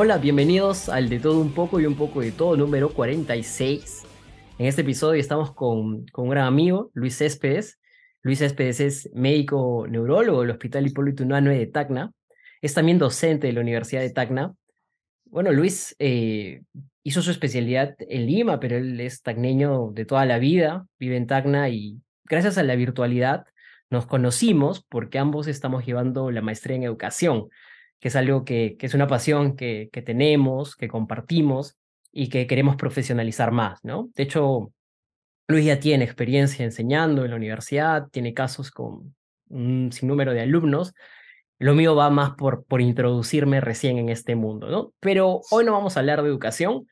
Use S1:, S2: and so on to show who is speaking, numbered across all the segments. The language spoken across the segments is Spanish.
S1: Hola, bienvenidos al De Todo Un Poco y Un Poco de Todo número 46. En este episodio estamos con, con un gran amigo, Luis Céspedes. Luis Céspedes es médico neurólogo del Hospital Hipólito Unanue de Tacna. Es también docente de la Universidad de Tacna. Bueno, Luis eh, hizo su especialidad en Lima, pero él es tacneño de toda la vida, vive en Tacna y gracias a la virtualidad nos conocimos porque ambos estamos llevando la maestría en educación, que es algo que, que es una pasión que, que tenemos, que compartimos y que queremos profesionalizar más, ¿no? De hecho, Luis ya tiene experiencia enseñando en la universidad, tiene casos con un sinnúmero de alumnos. Lo mío va más por, por introducirme recién en este mundo, ¿no? Pero hoy no vamos a hablar de educación,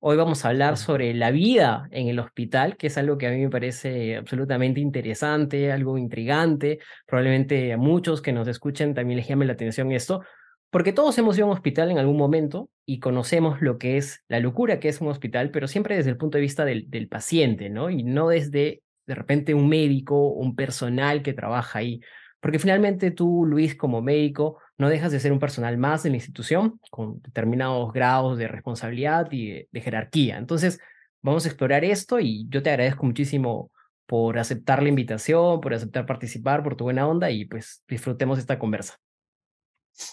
S1: hoy vamos a hablar sobre la vida en el hospital, que es algo que a mí me parece absolutamente interesante, algo intrigante. Probablemente a muchos que nos escuchen también les llame la atención esto, porque todos hemos ido a un hospital en algún momento y conocemos lo que es la locura que es un hospital, pero siempre desde el punto de vista del, paciente, ¿no? Y no desde de repente un médico, un personal que trabaja ahí. Porque finalmente tú, Luis, como médico, no dejas de ser un personal más de la institución, con determinados grados de responsabilidad y de, de jerarquía. Entonces, vamos a explorar esto y yo te agradezco muchísimo por aceptar la invitación, por aceptar participar, por tu buena onda y pues disfrutemos esta conversa.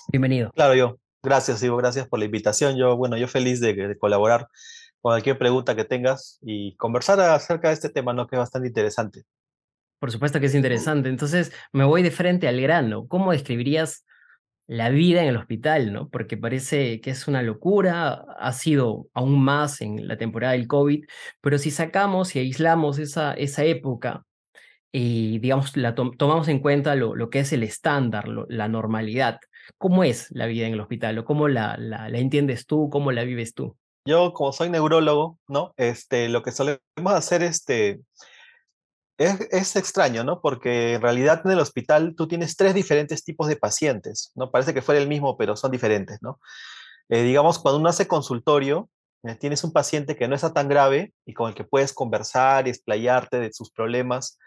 S1: Bienvenido.
S2: Claro, yo. Gracias, Ivo, gracias por la invitación. Yo, bueno, yo feliz de, de, colaborar con cualquier pregunta que tengas y conversar acerca de este tema, ¿no? Que es bastante interesante.
S1: Por supuesto que es interesante. Entonces, me voy de frente al grano. ¿Cómo describirías la vida en el hospital, no? Porque parece que es una locura, ha sido aún más en la temporada del COVID, pero si sacamos y aislamos esa, esa época y, digamos, la to tomamos en cuenta lo, lo, que es el estándar, lo, la normalidad, ¿Cómo es la vida en el hospital o cómo la, la, la, entiendes tú, cómo la vives tú?
S2: Yo, como soy neurólogo, ¿no? Este, lo que solemos hacer este, es, es, extraño, ¿no? Porque en realidad en el hospital tú tienes tres diferentes tipos de pacientes, ¿no? Parece que fuera el mismo, pero son diferentes, ¿no? Eh, digamos, cuando uno hace consultorio, eh, tienes un paciente que no está tan grave y con el que puedes conversar y explayarte de sus problemas,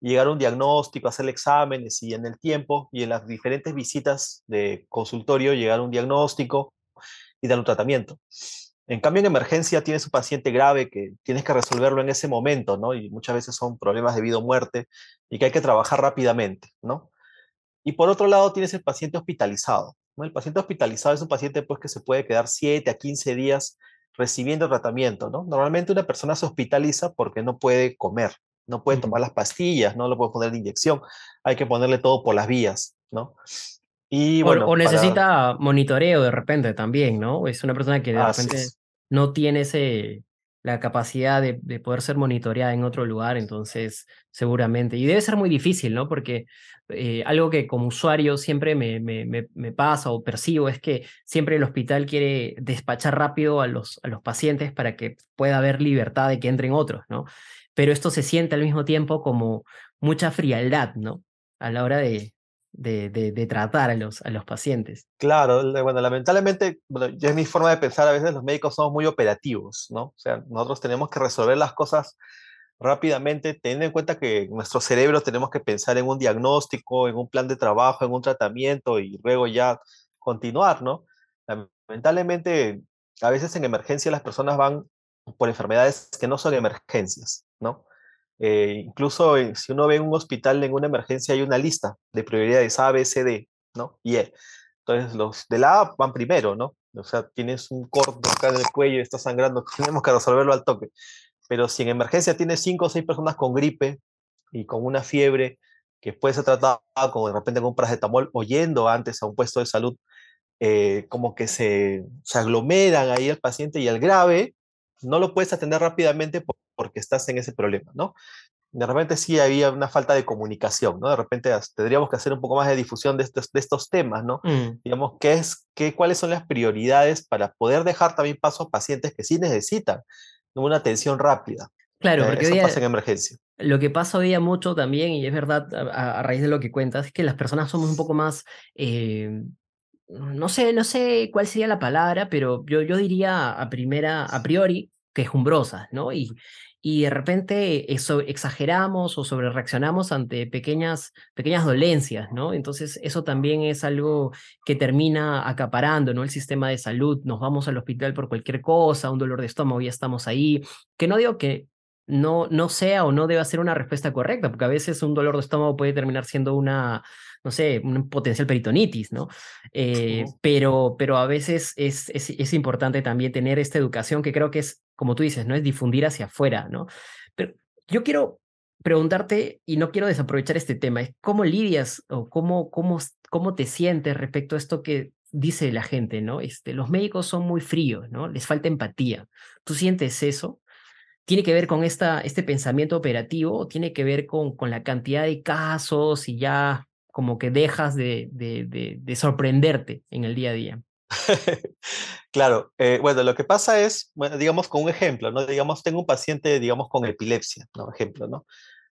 S2: llegar a un diagnóstico, hacer exámenes y en el tiempo y en las diferentes visitas de consultorio llegar a un diagnóstico y dar un tratamiento. En cambio, en emergencia tienes un paciente grave que tienes que resolverlo en ese momento, ¿no? Y muchas veces son problemas de vida o muerte y que hay que trabajar rápidamente, ¿no? Y por otro lado tienes el paciente hospitalizado, ¿no? El paciente hospitalizado es un paciente pues que se puede quedar 7 a 15 días recibiendo tratamiento, ¿no? Normalmente una persona se hospitaliza porque no puede comer, no puede tomar las pastillas, no lo puede poner de inyección, hay que ponerle todo por las vías, ¿no?
S1: Y bueno, o, o necesita para... monitoreo de repente también, ¿no? Es una persona que de repente no tiene ese, la capacidad de, de, poder ser monitoreada en otro lugar, entonces seguramente, y debe ser muy difícil, ¿no? Porque eh, algo que como usuario siempre me, me, me, me, pasa o percibo es que siempre el hospital quiere despachar rápido a los, a los pacientes para que pueda haber libertad de que entren otros, ¿no? Pero esto se siente al mismo tiempo como mucha frialdad, ¿no? A la hora de, de, de, de, tratar a los, a los pacientes.
S2: Claro, bueno, lamentablemente, bueno, ya es mi forma de pensar, a veces los médicos somos muy operativos, ¿no? O sea, nosotros tenemos que resolver las cosas rápidamente, teniendo en cuenta que nuestro cerebro tenemos que pensar en un diagnóstico, en un plan de trabajo, en un tratamiento y luego ya continuar, ¿no? Lamentablemente, a veces en emergencia las personas van por enfermedades que no son emergencias, ¿no? Eh, incluso eh, si uno ve en un hospital en una emergencia hay una lista de prioridades A, B, C, D, ¿no? Y E. Entonces los de la A van primero, ¿no? O sea, tienes un corto acá en el cuello y está sangrando, tenemos que resolverlo al toque. Pero si en emergencia tienes cinco o seis personas con gripe y con una fiebre que puede ser tratada como de repente con un paracetamol o yendo antes a un puesto de salud, eh, como que se, aglomeran ahí el paciente y el grave no lo puedes atender rápidamente porque estás en ese problema, ¿no? De repente sí había una falta de comunicación, ¿no? De repente tendríamos que hacer un poco más de difusión de estos, de estos temas, ¿no? Mm. Digamos, ¿qué es, qué, ¿cuáles son las prioridades para poder dejar también paso a pacientes que sí necesitan una atención rápida?
S1: Claro, porque
S2: eso
S1: día,
S2: pasa en emergencia.
S1: Lo que pasa hoy día mucho también, y es verdad a, a, raíz de lo que cuentas, es que las personas somos un poco más... Eh, no sé, no sé cuál sería la palabra, pero yo, yo diría a primera, a priori, quejumbrosas, ¿no? Y, y de repente eso, exageramos o sobrereaccionamos ante pequeñas, pequeñas dolencias, ¿no? Entonces eso también es algo que termina acaparando, ¿no? El sistema de salud, nos vamos al hospital por cualquier cosa, un dolor de estómago, ya estamos ahí, que no digo que no, no sea o no deba ser una respuesta correcta, porque a veces un dolor de estómago puede terminar siendo una, no sé, un potencial peritonitis, ¿no? Eh, pero, pero a veces es, es, es, importante también tener esta educación que creo que es, como tú dices, ¿no? Es difundir hacia afuera, ¿no? Pero yo quiero preguntarte, y no quiero desaprovechar este tema, es cómo lidias o cómo, cómo, cómo te sientes respecto a esto que dice la gente, ¿no? Este, los médicos son muy fríos, ¿no? Les falta empatía. ¿Tú sientes eso? ¿Tiene que ver con esta, este pensamiento operativo o tiene que ver con, con la cantidad de casos y ya como que dejas de, de, sorprenderte en el día a día.
S2: claro, eh, bueno, lo que pasa es, bueno, digamos con un ejemplo, ¿no? Digamos, tengo un paciente, digamos, con epilepsia, ¿no? Ejemplo, ¿no?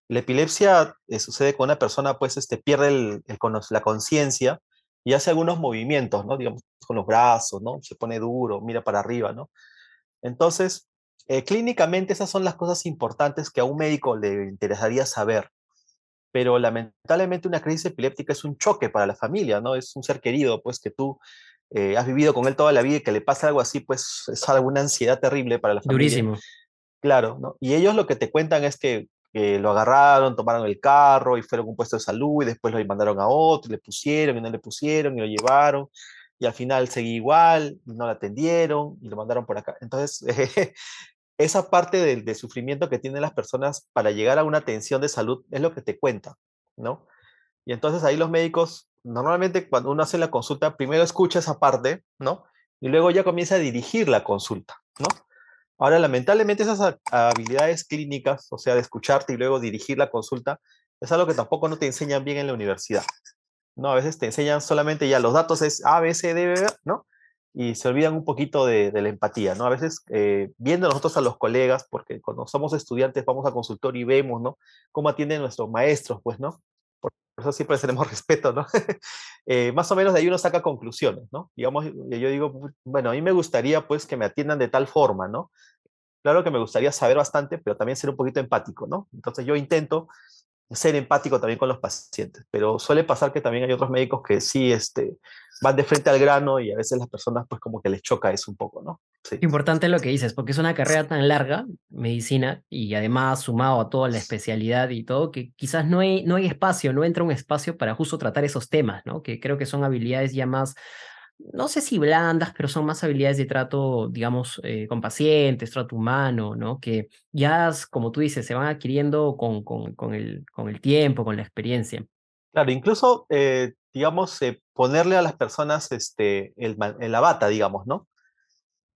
S2: La epilepsia eh, sucede con una persona, pues, este, pierde la conciencia y hace algunos movimientos, ¿no? Digamos, con los brazos, ¿no? Se pone duro, mira para arriba, ¿no? Entonces, eh, clínicamente esas son las cosas importantes que a un médico le interesaría saber, pero lamentablemente una crisis epiléptica es un choque para la familia, ¿no? Es un ser querido, pues que tú eh, has vivido con él toda la vida y que le pasa algo así, pues es alguna ansiedad terrible para la familia.
S1: Durísimo.
S2: Claro, ¿no? Y ellos lo que te cuentan es que lo agarraron, tomaron el carro y fueron a un puesto de salud y después lo mandaron a otro, y le pusieron y no le pusieron y lo llevaron y al final seguí igual, no lo atendieron y lo mandaron por acá. Entonces, esa parte del, sufrimiento que tienen las personas para llegar a una atención de salud es lo que te cuenta, ¿no? Y entonces ahí los médicos, normalmente cuando uno hace la consulta, primero escucha esa parte, ¿no? Y luego ya comienza a dirigir la consulta, ¿no? Ahora, lamentablemente esas habilidades clínicas, o sea, de escucharte y luego dirigir la consulta, es algo que tampoco no te enseñan bien en la universidad, ¿no? A veces te enseñan solamente ya los datos es A, B, C, D, B, ¿no? Y se olvidan un poquito de, la empatía, ¿no? A veces eh, viendo nosotros a los colegas, porque cuando somos estudiantes vamos a consultorio y vemos, ¿no? Cómo atienden nuestros maestros, pues, ¿no? Por, eso siempre tenemos respeto, ¿no? Eh, más o menos de ahí uno saca conclusiones, ¿no? Digamos, yo digo, bueno, a mí me gustaría, pues, que me atiendan de tal forma, ¿no? Claro que me gustaría saber bastante, pero también ser un poquito empático, ¿no? Entonces yo intento ser empático también con los pacientes, pero suele pasar que también hay otros médicos que sí este, van de frente al grano y a veces las personas pues como que les choca eso un poco, ¿no?
S1: Sí. Importante lo que dices, porque es una carrera tan larga, medicina, y además sumado a toda la especialidad y todo, que quizás no hay, no hay espacio, no entra un espacio para justo tratar esos temas, ¿no? Que creo que son habilidades ya más no sé si blandas, pero son más habilidades de trato, digamos, eh, con pacientes, trato humano, ¿no? Que ya, como tú dices, se van adquiriendo con, con, con, el, con el tiempo, con la experiencia.
S2: Claro, incluso, eh, digamos, eh, ponerle a las personas este, el, la bata, digamos, ¿no?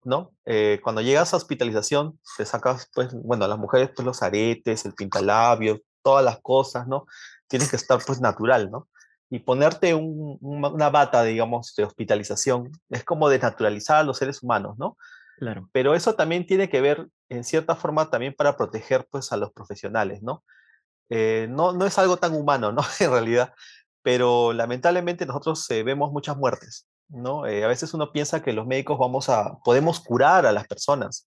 S2: ¿No? cuando llegas a hospitalización, te sacas, pues, bueno, a las mujeres, pues, los aretes, el pintalabios, todas las cosas, ¿no? Tienes que estar, pues, natural, ¿no? Y ponerte una bata, digamos, de hospitalización, es como desnaturalizar a los seres humanos, ¿no?
S1: Claro.
S2: Pero eso también tiene que ver, en cierta forma, también para proteger, pues, a los profesionales, ¿no? Eh, no, no es algo tan humano, ¿no? en realidad, pero lamentablemente nosotros eh, vemos muchas muertes, ¿no? Eh, a veces uno piensa que los médicos vamos a, podemos curar a las personas,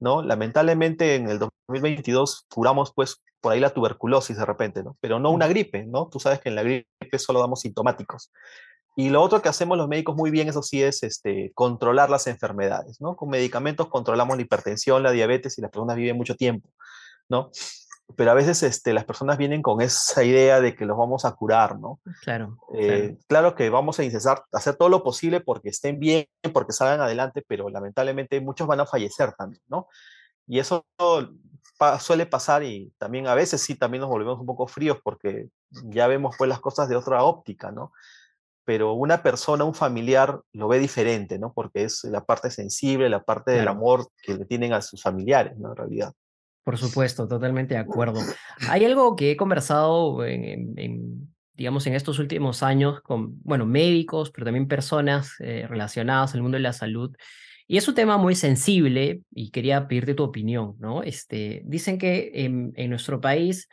S2: ¿no? Lamentablemente en el 2022 curamos pues por ahí la tuberculosis de repente, ¿no? Pero no una gripe, ¿no? Tú sabes que en la gripe solo damos sintomáticos. Y lo otro que hacemos los médicos muy bien, eso sí, es este, controlar las enfermedades, ¿no? Con medicamentos controlamos la hipertensión, la diabetes y las personas viven mucho tiempo, ¿no? pero a veces este, las personas vienen con esa idea de que los vamos a curar, ¿no?
S1: Claro.
S2: Eh, claro. que vamos a incesar, hacer todo lo posible porque estén bien, porque salgan adelante, pero lamentablemente muchos van a fallecer también, ¿no? Y eso suele pasar y también a veces sí, también nos volvemos un poco fríos porque ya vemos pues las cosas de otra óptica, ¿no? Pero una persona, un familiar, lo ve diferente, ¿no? Porque es la parte sensible, la parte del amor que le tienen a sus familiares, ¿no? En realidad.
S1: Por supuesto, totalmente de acuerdo. Hay algo que he conversado en, digamos, en estos últimos años con, bueno, médicos, pero también personas eh, relacionadas al mundo de la salud. Y es un tema muy sensible y quería pedirte tu opinión, ¿no? Este, dicen que en, en nuestro país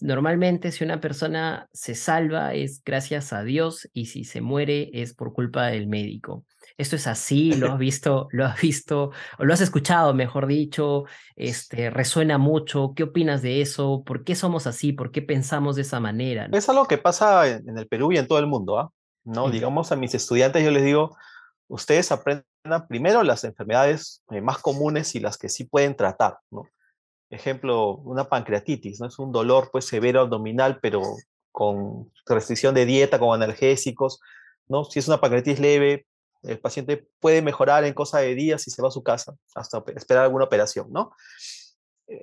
S1: normalmente si una persona se salva es gracias a Dios y si se muere es por culpa del médico. Esto es así, lo has visto, lo has visto, o lo has escuchado, mejor dicho, este, resuena mucho. ¿Qué opinas de eso? ¿Por qué somos así? ¿Por qué pensamos de esa manera?
S2: Es algo que pasa en, el Perú y en todo el mundo, ¿ah? ¿no? Digamos, a mis estudiantes yo les digo, ustedes aprendan primero las enfermedades eh, más comunes y las que sí pueden tratar, ¿no? ejemplo, una pancreatitis, ¿no? Es un dolor pues severo abdominal, pero con restricción de dieta, con analgésicos, ¿no? Si es una pancreatitis leve, el paciente puede mejorar en cosa de días y se va a su casa hasta esperar alguna operación, ¿no?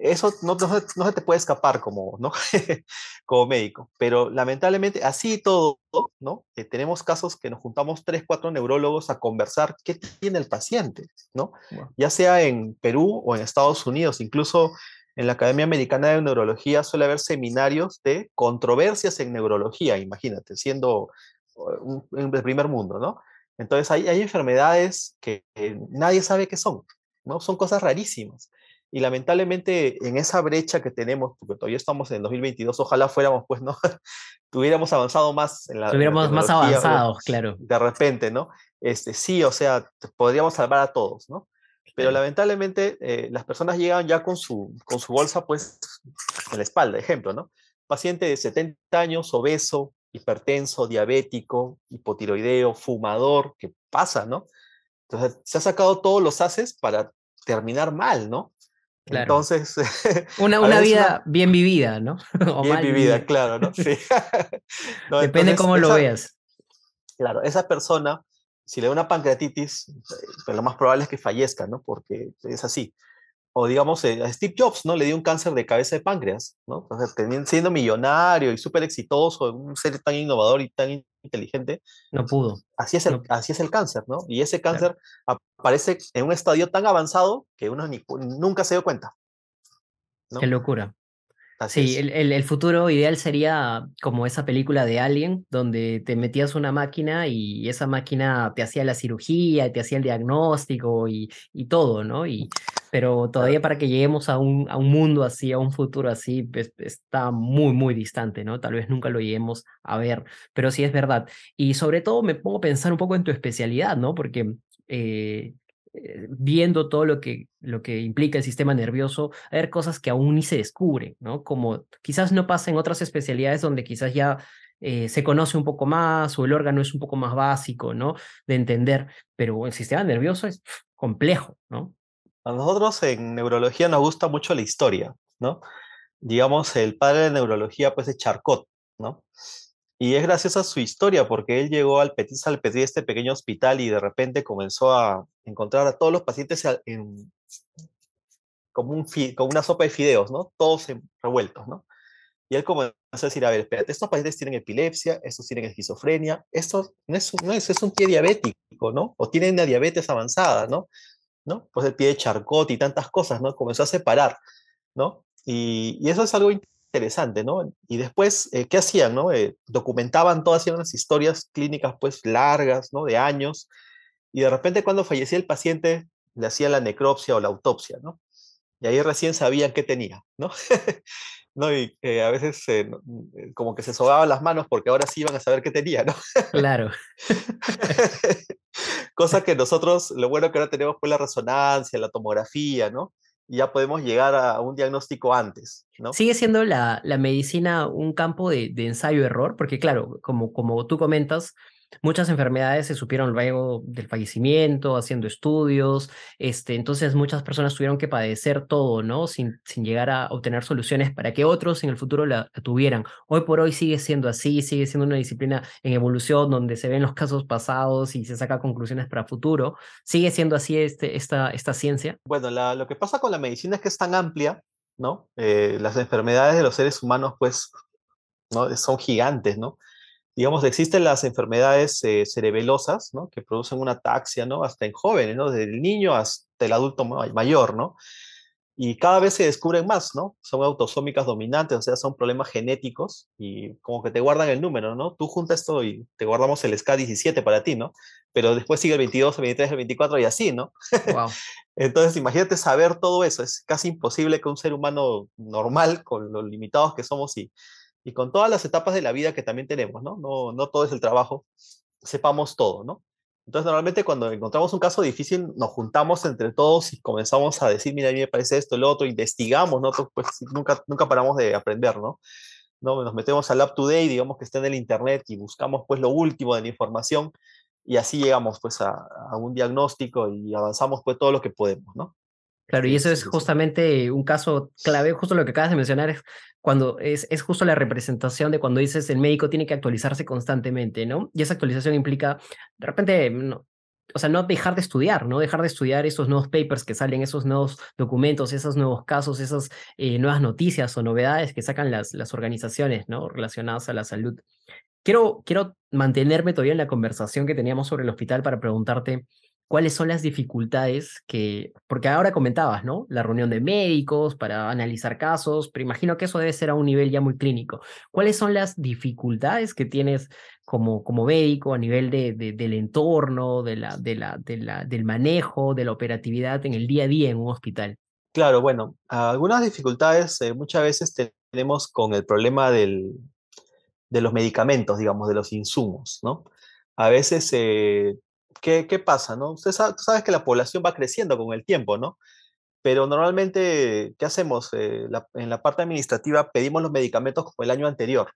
S2: Eso no, no, se te puede escapar como, ¿no? como médico, pero lamentablemente así todo, ¿no? Eh, tenemos casos que nos juntamos tres, cuatro neurólogos a conversar qué tiene el paciente, ¿no? Ya sea en Perú o en Estados Unidos, incluso en la Academia Americana de Neurología suele haber seminarios de controversias en neurología, imagínate, siendo uh, un, primer mundo, ¿no? Entonces hay, hay enfermedades que nadie sabe qué son, ¿no? Son cosas rarísimas. Y lamentablemente en esa brecha que tenemos, porque todavía estamos en el 2022, ojalá fuéramos, pues, ¿no? Tuviéramos avanzado más
S1: en la... Tuviéramos más avanzados, claro.
S2: De repente, ¿no? Este, sí, o sea, podríamos salvar a todos, ¿no? Pero lamentablemente eh, las personas llegan ya con su, con su bolsa pues en la espalda, ejemplo, ¿no? Paciente de 70 años, obeso, hipertenso, diabético, hipotiroideo, fumador, ¿qué pasa, no? Entonces se ha sacado todos los haces para terminar mal, ¿no? Entonces...
S1: Una, una vida bien vivida, ¿no?
S2: bien vivida, claro, ¿no? Sí.
S1: Depende cómo lo veas.
S2: Claro, esa persona si le da una pancreatitis, pues lo más probable es que fallezca, ¿no? Porque es así. O digamos, eh, a Steve Jobs, ¿no? Le dio un cáncer de cabeza de páncreas, ¿no? Entonces, siendo millonario y súper exitoso, un ser tan innovador y tan inteligente.
S1: No pudo.
S2: Así es el, así es el cáncer, ¿no? Y ese cáncer aparece en un estadio tan avanzado que uno ni, nunca se dio cuenta.
S1: Qué locura sí, el, el, futuro ideal sería como esa película de Alien, donde te metías una máquina y esa máquina te hacía la cirugía, te hacía el diagnóstico y, y todo, ¿no? Y, pero todavía para que lleguemos a un, a un mundo así, a un futuro así, pues, está muy, muy distante, ¿no? Tal vez nunca lo lleguemos a ver, pero sí es verdad. Y sobre todo me pongo a pensar un poco en tu especialidad, ¿no? Porque eh, eh, viendo todo lo que, lo que implica el sistema nervioso, hay cosas que aún ni se descubren, ¿no? Como quizás no pasa en otras especialidades donde quizás ya eh, se conoce un poco más o el órgano es un poco más básico, ¿no? De entender, pero el sistema nervioso es complejo, ¿no?
S2: A nosotros en neurología nos gusta mucho la historia, ¿no? Digamos, el padre de neurología, pues, es Charcot, ¿no? Y es gracias a su historia, porque él llegó al Petit Salpetri, este pequeño hospital, y de repente comenzó a encontrar a todos los pacientes en, como, un, como una sopa de fideos, ¿no? Todos revueltos, ¿no? Y él comenzó a decir, a ver, espérate, estos pacientes tienen epilepsia, estos tienen esquizofrenia, esto no es, no es, es un pie diabético, ¿no? O tienen una diabetes avanzada, ¿no? ¿No? Pues el pie de Charcot y tantas cosas, ¿no? Comenzó a separar, ¿no? Y, eso es algo interesante, ¿no? Y después, eh, ¿qué hacían, no? Eh, documentaban todas unas historias clínicas, pues, largas, ¿no? De años, y de repente cuando fallecía el paciente, le hacían la necropsia o la autopsia, ¿no? Y ahí recién sabían qué tenía, ¿no? ¿no? Y eh, a veces como que se sobaban las manos porque ahora sí iban a saber qué tenía, ¿no?
S1: Claro.
S2: Cosa que nosotros, lo bueno que ahora tenemos pues la resonancia, la tomografía, ¿no? ya podemos llegar a un diagnóstico antes. ¿no?
S1: ¿Sigue siendo la, la medicina un campo de, de ensayo-error? Porque claro, como, como tú comentas, Muchas enfermedades se supieron luego del fallecimiento, haciendo estudios, este, entonces muchas personas tuvieron que padecer todo, ¿no? Sin, sin llegar a obtener soluciones para que otros en el futuro la, tuvieran. Hoy por hoy sigue siendo así, sigue siendo una disciplina en evolución donde se ven los casos pasados y se saca conclusiones para futuro. ¿Sigue siendo así este, esta, esta ciencia?
S2: Bueno, lo que pasa con la medicina es que es tan amplia, ¿no? Eh, las enfermedades de los seres humanos, pues, ¿no? son gigantes, ¿no? Digamos, existen las enfermedades eh, cerebelosas, ¿no? Que producen una ataxia, ¿no? Hasta en jóvenes, ¿no? Desde el niño hasta el adulto mayor, ¿no? y cada vez se descubren más, ¿no? Son autosómicas dominantes, o sea, son problemas genéticos y como que te guardan el número, ¿no? Tú juntas esto y te guardamos el SK17 para ti, ¿no? Pero después sigue el 22, el 23, el 24 y así, ¿no? Wow. Entonces, imagínate saber todo eso. Es casi imposible que un ser humano normal, con los limitados que somos y, y con todas las etapas de la vida que también tenemos, ¿no? No, no todo es el trabajo, sepamos todo, ¿no? Entonces, normalmente cuando encontramos un caso difícil, nos juntamos entre todos y comenzamos a decir, mira, a mí me parece esto, lo otro, investigamos, ¿no? Pues nunca, nunca paramos de aprender, ¿no? ¿no? Nos metemos al up to date, digamos que está en el internet y buscamos pues lo último de la información y así llegamos pues a, a un diagnóstico y avanzamos pues todo lo que podemos, ¿no?
S1: Claro, y eso es justamente un caso clave, justo lo que acabas de mencionar, es cuando es, es justo la representación de cuando dices el médico tiene que actualizarse constantemente, ¿no? Y esa actualización implica, de repente, no, o sea, no dejar de estudiar, no dejar de estudiar esos nuevos papers que salen, esos nuevos documentos, esos nuevos casos, esas eh, nuevas noticias o novedades que sacan las, las organizaciones, ¿no? Relacionadas a la salud. Quiero, quiero mantenerme todavía en la conversación que teníamos sobre el hospital para preguntarte, cuáles son las dificultades que, porque ahora comentabas, ¿no? La reunión de médicos para analizar casos, pero imagino que eso debe ser a un nivel ya muy clínico. ¿Cuáles son las dificultades que tienes como, como médico a nivel de, del entorno, de la, de la, la, del manejo, de la operatividad en el día a día en un hospital?
S2: Claro, bueno, algunas dificultades eh, muchas veces tenemos con el problema del, de los medicamentos, digamos, de los insumos, ¿no? A veces eh, ¿qué, qué pasa? ¿no? Usted sabe, tú sabes que la población va creciendo con el tiempo, ¿no? Pero normalmente, ¿qué hacemos? Eh, en la parte administrativa pedimos los medicamentos como el año anterior,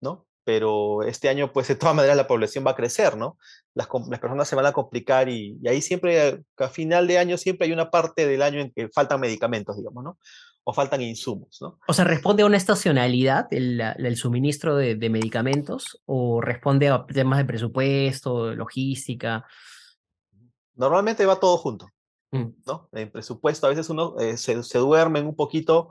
S2: ¿no? Pero este año, pues de todas maneras, la población va a crecer, ¿no? Las, las personas se van a complicar y, y ahí siempre, a final de año, siempre hay una parte del año en que faltan medicamentos, digamos, ¿no? o faltan insumos. ¿no?
S1: O sea, ¿responde a una estacionalidad el, el suministro de, de, medicamentos o responde a temas de presupuesto, logística?
S2: Normalmente va todo junto. Mm. ¿no? En presupuesto a veces uno eh, se, se duermen un poquito,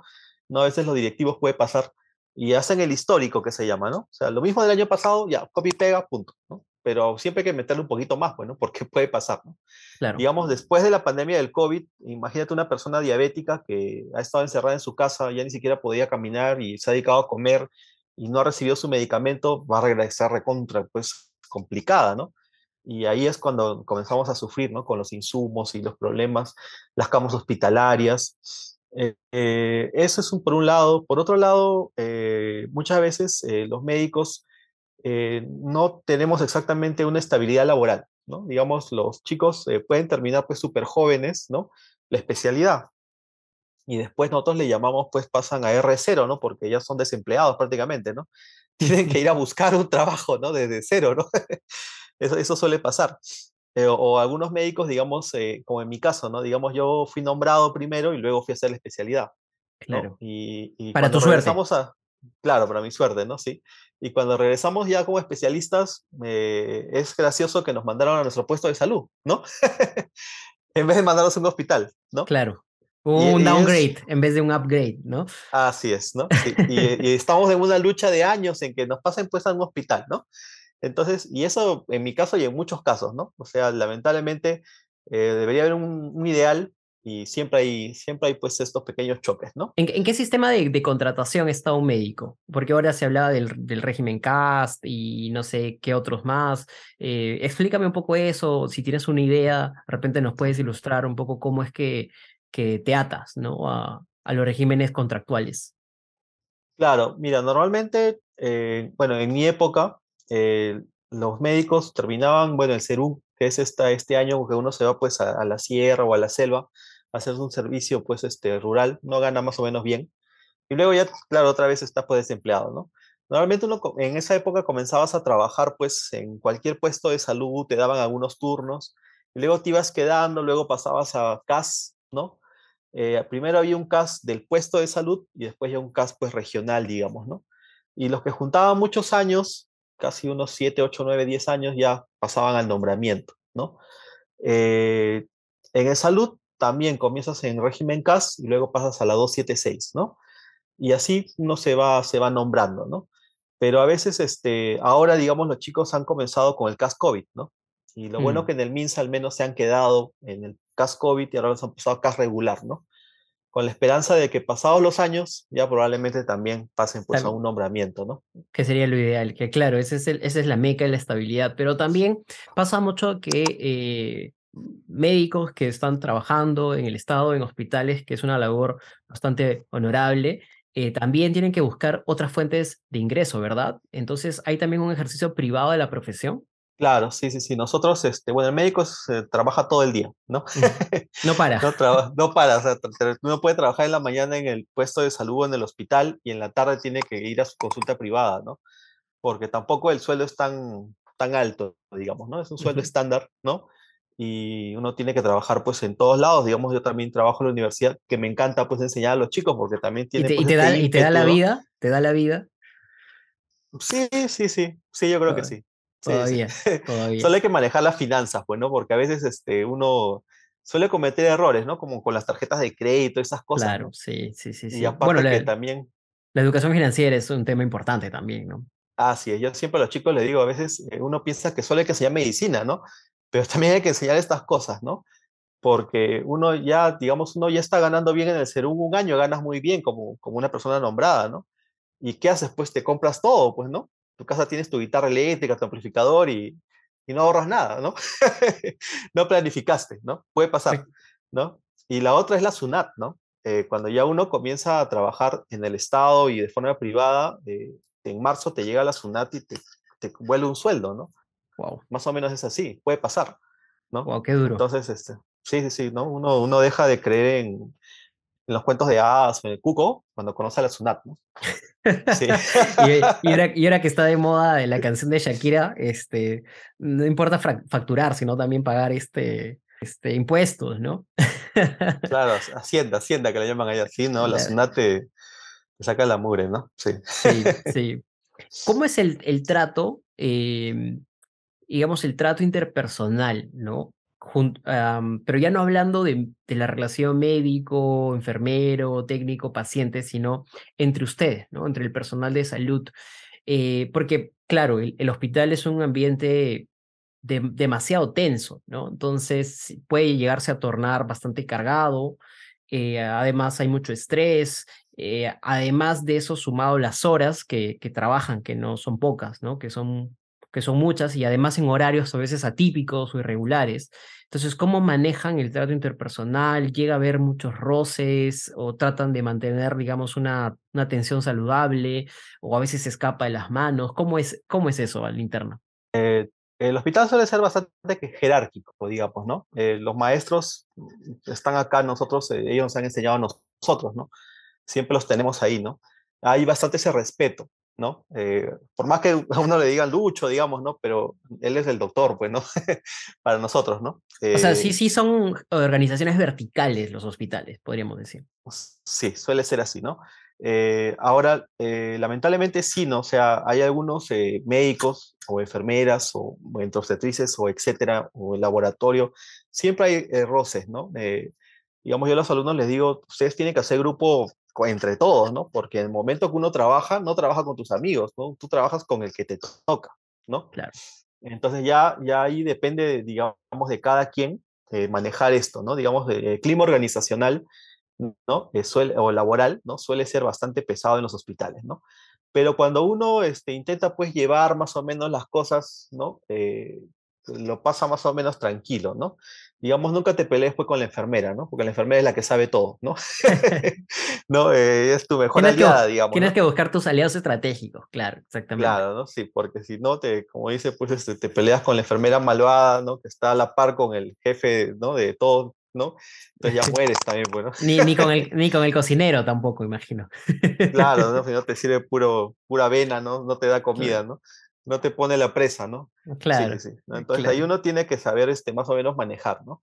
S2: ¿no? a veces los directivos puede pasar y hacen el histórico que se llama, ¿no? O sea, lo mismo del año pasado, ya, copy pega, punto, ¿no? pero siempre hay que meterle un poquito más, bueno, porque puede pasar, ¿no? Claro. Digamos, después de la pandemia del COVID, imagínate una persona diabética que ha estado encerrada en su casa, ya ni siquiera podía caminar y se ha dedicado a comer y no ha recibido su medicamento, va a regresar recontra, pues, complicada, ¿no? Y ahí es cuando comenzamos a sufrir, ¿no? Con los insumos y los problemas, las camas hospitalarias. Eh, eh, eso es por un lado. Por otro lado, eh, muchas veces los médicos no tenemos exactamente una estabilidad laboral, ¿no? Digamos, los chicos pueden terminar pues súper jóvenes, ¿no? La especialidad. Y después nosotros le llamamos, pues pasan a R0, ¿no? Porque ya son desempleados prácticamente, ¿no? Tienen que ir a buscar un trabajo, ¿no? Desde cero, ¿no? eso suele pasar. Eh, o, algunos médicos, digamos, eh, como en mi caso, ¿no? Digamos, yo fui nombrado primero y luego fui a hacer la especialidad.
S1: Claro.
S2: ¿no? Y, y
S1: Para tu suerte.
S2: A, claro, para mi suerte, ¿no? Sí. Y cuando regresamos ya como especialistas, eh, es gracioso que nos mandaron a nuestro puesto de salud, ¿no? en vez de mandarnos a un hospital, ¿no?
S1: Claro. Un y, downgrade es... en vez de un upgrade, ¿no?
S2: Así es, ¿no? Sí. y, y, estamos en una lucha de años en que nos pasen pues a un hospital, ¿no? Entonces, y eso en mi caso y en muchos casos, ¿no? O sea, lamentablemente eh, debería haber un, un ideal y siempre hay, siempre hay pues estos pequeños choques, ¿no?
S1: ¿En, en qué sistema de, de, contratación está un médico? Porque ahora se hablaba del, del régimen CAST y no sé qué otros más. Eh, explícame un poco eso, si tienes una idea, de repente nos puedes ilustrar un poco cómo es que, que te atas, ¿no? A, a los regímenes contractuales.
S2: Claro, mira, normalmente, eh, bueno, en mi época, eh, los médicos terminaban, bueno, el CERU, que es esta, este año que uno se va pues a, a la sierra o a la selva, hacer un servicio pues este rural, no gana más o menos bien. Y luego ya, claro, otra vez está pues desempleado, ¿no? Normalmente uno en esa época comenzabas a trabajar pues en cualquier puesto de salud, te daban algunos turnos, y luego te ibas quedando, luego pasabas a CAS, ¿no? Eh, primero había un CAS del puesto de salud y después ya un CAS pues regional, digamos, ¿no? Y los que juntaban muchos años, casi unos 7, 8, 9, 10 años, ya pasaban al nombramiento, ¿no? Eh, en el salud también comienzas en régimen CAS y luego pasas a la 276, ¿no? Y así uno se va, se va nombrando, ¿no? Pero a veces, este, ahora, digamos, los chicos han comenzado con el CAS COVID, ¿no? Y lo mm. bueno que en el MINSA al menos se han quedado en el CAS COVID y ahora se han pasado a CAS regular, ¿no? Con la esperanza de que pasados los años ya probablemente también pasen pues a un nombramiento, ¿no?
S1: Que sería lo ideal, que claro, ese es esa es la meca de la estabilidad, pero también pasa mucho que eh, médicos que están trabajando en el Estado, en hospitales, que es una labor bastante honorable, eh, también tienen que buscar otras fuentes de ingreso, ¿verdad? Entonces, ¿hay también un ejercicio privado de la profesión?
S2: Claro, sí, sí, sí. Nosotros, este, bueno, el médico trabaja todo el día, ¿no?
S1: No para.
S2: no, no, para, o sea, uno puede trabajar en la mañana en el puesto de salud o en el hospital y en la tarde tiene que ir a su consulta privada, ¿no? Porque tampoco el sueldo es tan, tan alto, digamos, ¿no? Es un sueldo estándar, ¿no? Y uno tiene que trabajar pues en todos lados, digamos, yo también trabajo en la universidad, que me encanta pues enseñar a los chicos porque también tiene...
S1: ¿Y te,
S2: pues,
S1: y te da, y te da la vida? ¿Te da la vida?
S2: Sí, sí, sí, sí, yo creo que sí.
S1: Todavía, todavía.
S2: Solo hay que manejar las finanzas, pues, ¿no? Porque a veces este, uno suele cometer errores, ¿no? Como con las tarjetas de crédito, esas cosas.
S1: Claro, sí, sí, sí.
S2: Y aparte bueno, que también...
S1: La educación financiera es un tema importante también, ¿no?
S2: Así es, yo siempre a los chicos les digo, a veces eh, uno piensa que solo hay que enseñar medicina, ¿no? Pero también hay que enseñar estas cosas, ¿no? Porque uno ya, digamos, uno ya está ganando bien en el ser un año, ganas muy bien como, como una persona nombrada, ¿no? ¿Y qué haces? Pues te compras todo, pues, ¿no? Tu casa tienes tu guitarra eléctrica, tu amplificador y, y no ahorras nada, ¿no? no planificaste, ¿no? Puede pasar, ¿no? Y la otra es la SUNAT, ¿no? Eh, cuando ya uno comienza a trabajar en el Estado y de forma privada, eh, en marzo te llega la SUNAT y te, te, vuelve un sueldo, ¿no?
S1: Wow.
S2: Más o menos es así, puede pasar, ¿no?
S1: Wow, qué duro.
S2: Este, sí, sí, sí, ¿no? Uno, uno deja de creer en, en los cuentos de hadas o en el cuco cuando conoce a la Sunat, ¿no?
S1: Sí. y, ahora, que está de moda la canción de Shakira, este, no importa facturar, sino también pagar este, este, impuestos, ¿no?
S2: claro, Hacienda, Hacienda que le llaman allá, sí, ¿no? La Sunat te, saca la mugre, ¿no?
S1: Sí. Sí, sí. ¿Cómo es el, el trato, em, digamos, el trato interpersonal, ¿no? Pero ya no hablando de, la relación médico, enfermero, técnico, paciente, sino entre ustedes, entre el personal de salud. Eh, porque, claro, el, hospital es un ambiente demasiado tenso. Entonces puede llegarse a tornar bastante cargado. Eh, además, hay mucho estrés. Eh, además de eso, sumado las horas que, trabajan, que no son pocas. Que son que son muchas y además en horarios a veces atípicos o irregulares. Entonces, ¿cómo manejan el trato interpersonal? ¿Llega a haber muchos roces o tratan de mantener, digamos, una, una tensión saludable o a veces se escapa de las manos? ¿Cómo es, cómo es eso al interno?
S2: Eh, el hospital suele ser bastante jerárquico, digamos, ¿no? Eh, los maestros están acá, nosotros, eh, ellos nos han enseñado a nosotros, ¿no? Siempre los tenemos ahí, ¿no? Hay bastante ese respeto. ¿No? Eh, por más que a uno le digan Lucho, digamos, ¿no? Pero él es el doctor, pues, ¿no? Para nosotros, ¿no?
S1: o sea, sí, eh, sí son organizaciones verticales los hospitales, podríamos decir.
S2: Sí, suele ser así, ¿no? Eh, ahora, lamentablemente sí, ¿no? O sea, hay algunos médicos o enfermeras o, o obstetrices o etcétera, o el laboratorio, siempre hay roces, ¿no? digamos, yo a los alumnos les digo, ustedes tienen que hacer grupo entre todos, ¿no? Porque en el momento que uno trabaja, no trabaja con tus amigos, ¿no? Tú trabajas con el que te toca, ¿no?
S1: Claro.
S2: Entonces ya, ya ahí depende, digamos, de cada quien eh, manejar esto, ¿no? Digamos, el clima organizacional, ¿no? Eh, suele, o laboral, ¿no? Suele ser bastante pesado en los hospitales, ¿no? Pero cuando uno este, intenta, pues, llevar más o menos las cosas, ¿no? Lo pasa más o menos tranquilo, ¿no? Digamos, nunca te pelees pues con la enfermera, ¿no? Porque la enfermera es la que sabe todo, ¿no? ¿No? Eh, es tu mejor aliada, digamos.
S1: Tienes que buscar tus aliados estratégicos, claro, exactamente.
S2: Claro, ¿no? Sí, porque si no, te, como dice, pues este, te peleas con la enfermera malvada, ¿no? Que está a la par con el jefe, ¿no? De todo, ¿no? Entonces ya mueres también, bueno. Pues,
S1: ni, ni, con el, ni con el cocinero tampoco, imagino.
S2: claro, ¿no? Si no te sirve puro, pura avena, ¿no? No te da comida, ¿no? No te pone la presa, ¿no?
S1: Claro.
S2: Sí, sí, Entonces ahí uno tiene que saber este, más o menos manejar, ¿no?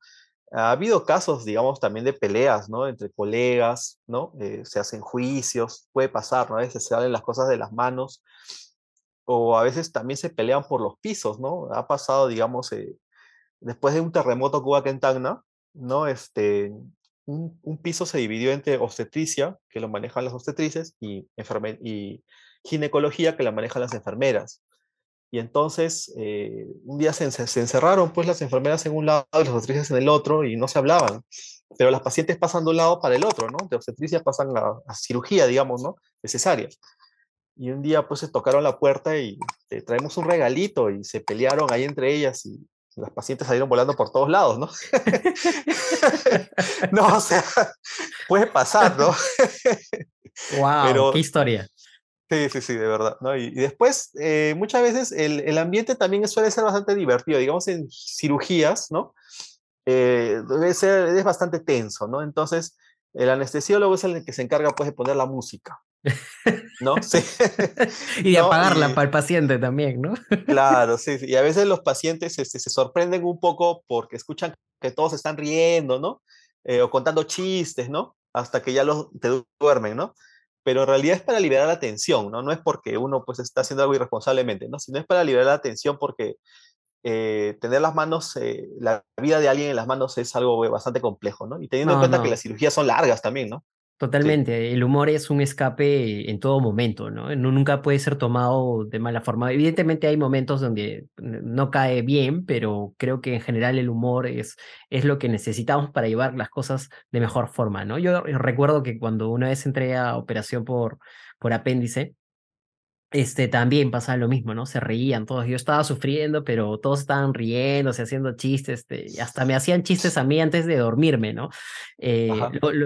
S2: Ha habido casos, digamos, también de peleas, ¿no? Entre colegas, ¿no? Eh, se hacen juicios, puede pasar, ¿no? A veces se salen las cosas de las manos, o a veces también se pelean por los pisos, ¿no? Ha pasado, digamos, eh, después de un terremoto que hubo aquí en Tacna, ¿no? Este, un, un, piso se dividió entre obstetricia, que lo manejan las obstetrices, y, y ginecología, que la manejan las enfermeras. Y entonces eh, un día se, encerraron pues las enfermeras en un lado y las obstetrices en el otro y no se hablaban. pero las pacientes pasan de un lado para el otro, ¿no? De obstetricia pasan a, a cirugía, digamos, ¿no? De Y un día pues se tocaron la puerta y te traemos un regalito y se pelearon ahí entre ellas y las pacientes salieron volando por todos lados, ¿no? no, o sea, puede pasar, ¿no?
S1: wow, qué historia.
S2: Sí, sí, sí, de verdad. ¿no? Y, después, eh, muchas veces el, el, ambiente también suele ser bastante divertido, digamos en cirugías, ¿no? Eh, debe ser, es bastante tenso, ¿no? Entonces, el anestesiólogo es el que se encarga pues de poner la música, ¿no? Sí.
S1: y de apagarla para el paciente también, ¿no?
S2: claro, sí, Y a veces los pacientes este, se sorprenden un poco porque escuchan que todos están riendo, ¿no? Eh, o contando chistes, ¿no? Hasta que ya los te duermen, ¿no? Pero en realidad es para liberar la tensión, ¿no? No es porque uno pues está haciendo algo irresponsablemente, ¿no? Sino es para liberar la tensión porque eh, tener las manos, eh, la vida de alguien en las manos es algo bastante complejo, ¿no? Y teniendo en cuenta que las cirugías son largas también, ¿no?
S1: Totalmente, el humor es un escape en todo momento, ¿no? Nunca puede ser tomado de mala forma. Evidentemente hay momentos donde no cae bien, pero creo que en general el humor es, es lo que necesitamos para llevar las cosas de mejor forma, ¿no? Yo recuerdo que cuando una vez entré a operación por, por apéndice, este, también pasaba lo mismo, ¿no? Se reían todos. Yo estaba sufriendo, pero todos estaban riéndose, haciendo chistes, este, y hasta me hacían chistes a mí antes de dormirme, ¿no? Eh,